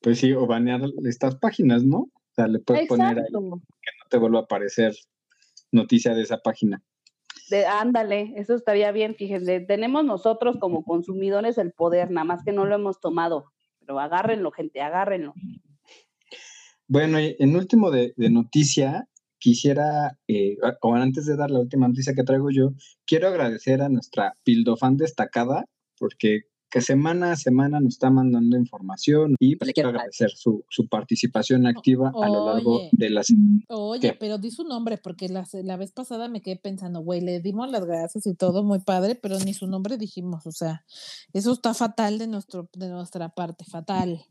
Pues sí, o banear estas páginas, ¿no? O sea, le puedes poner ahí que no te vuelva a aparecer noticia de esa página. De, ándale, eso estaría bien, fíjense, tenemos nosotros como consumidores el poder, nada más que no lo hemos tomado, pero agárrenlo, gente, agárrenlo. Bueno, y en último de, noticia, quisiera, eh, o antes de dar la última noticia que traigo yo, quiero agradecer a nuestra Pildofan destacada, porque que semana a semana nos está mandando información y pues, quiero agradecer su, participación activa a lo largo de la semana. Oye, pero di su nombre porque la, la vez pasada me quedé pensando, güey, le dimos las gracias y todo muy padre, pero ni su nombre dijimos, o sea, eso está fatal de, nuestro, de nuestra parte, fatal.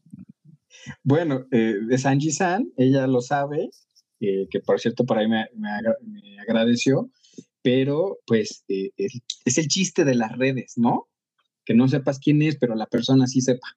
Bueno, eh, es Angie San, ella lo sabe, eh, que por cierto por ahí me, agradeció, pero pues eh, es el chiste de las redes, ¿no? Que no sepas quién es, pero la persona sí sepa.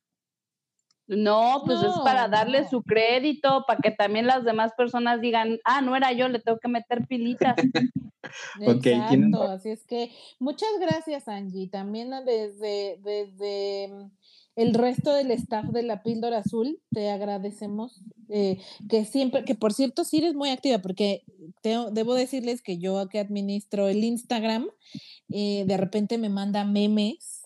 No, pues es para darle su crédito, para que también las demás personas digan, ah, no era yo, le tengo que meter pilitas. Exacto, así es que muchas gracias, Angie. También desde, desde mm, el resto del staff de la píldora azul, te agradecemos eh, que siempre, que por cierto, sí eres muy activa, porque debo decirles que yo que administro el Instagram, eh, de repente me manda memes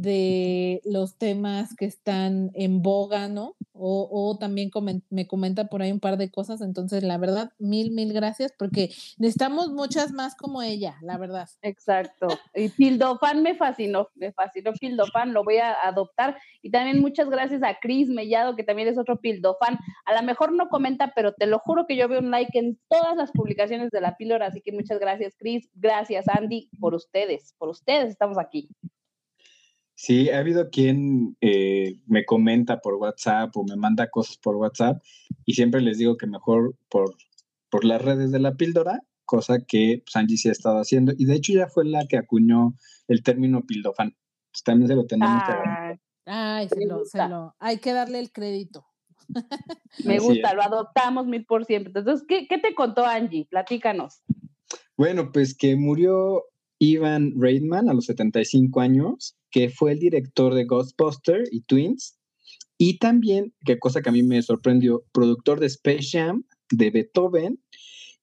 de los temas que están en boga, ¿no? O, también me comenta por ahí un par de cosas, entonces la verdad, mil, mil gracias, porque necesitamos muchas más como ella, la verdad. Exacto. Y Pildofan me fascinó, me fascinó Pildofan, lo voy a adoptar. Y también muchas gracias a Cris Mellado, que también es otro Pildofan. A lo mejor no comenta, pero te lo juro que yo veo un like en todas las publicaciones de la píldora, así que muchas gracias, Cris. Gracias, Andy, por ustedes, por ustedes estamos aquí. Sí, ha habido quien eh, me comenta por WhatsApp o me manda cosas por WhatsApp y siempre les digo que mejor por, por las redes de la píldora, cosa que Sanji sí ha estado haciendo. Y de hecho ya fue la que acuñó el término pildofan. también se lo tenemos que Ay, se lo, se lo, hay que darle el crédito. Me gusta, lo adoptamos mil por ciento. Entonces, ¿qué, ¿qué te contó Angie? Platícanos. Bueno, pues que murió Ivan Reitman a los 75 años que fue el director de Ghostbuster y Twins, y también, qué cosa que a mí me sorprendió, productor de Space Jam, de Beethoven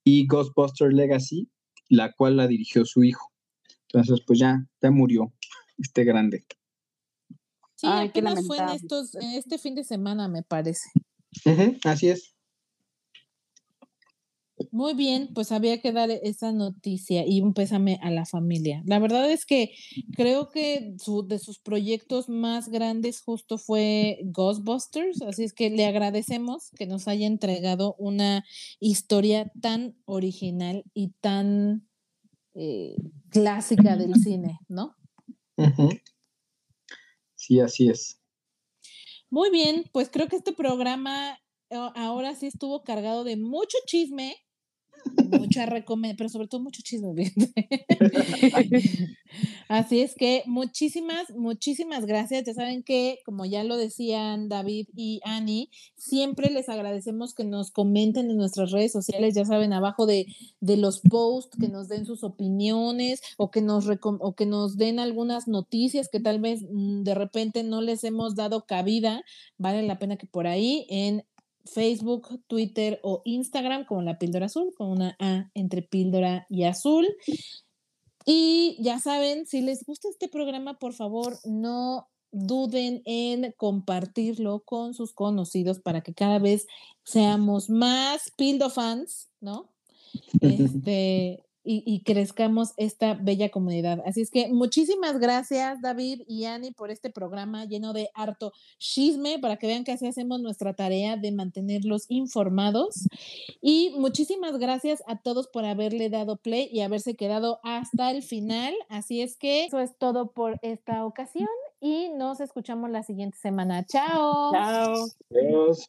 y Ghostbuster Legacy, la cual la dirigió su hijo. Entonces, pues ya, ya murió este grande. Sí, apenas fue en, estos, en este fin de semana, me parece. así es. Muy bien, pues había que dar esa noticia y un pésame a la familia. La verdad es que creo que de sus proyectos más grandes justo fue Ghostbusters, así es que le agradecemos que nos haya entregado una historia tan original y tan eh, clásica del cine, ¿no? Sí, así es. Muy bien, pues creo que este programa ahora sí estuvo cargado de mucho chisme mucha recomendación, pero sobre todo mucho chisme. Así es que muchísimas, muchísimas gracias. Ya saben que, como ya lo decían David y Annie, siempre les agradecemos que nos comenten en nuestras redes sociales, ya saben, abajo de, de los posts, que nos den sus opiniones o que nos, o que nos den algunas noticias que tal vez mm, de repente no les hemos dado cabida. Vale la pena que por ahí en Facebook, Twitter o Instagram como la píldora azul, con una A entre píldora y azul. Y ya saben, si les gusta este programa, por favor, no duden en compartirlo con sus conocidos para que cada vez seamos más pildo fans, ¿no? Este, y, crezcamos esta bella comunidad. Así es que muchísimas gracias, David y Ani, por este programa lleno de harto chisme, para que vean que así hacemos nuestra tarea de mantenerlos informados. Y muchísimas gracias a todos por haberle dado play y haberse quedado hasta el final. Así es que eso es todo por esta ocasión y nos escuchamos la siguiente semana. Chao. Chao. Adiós.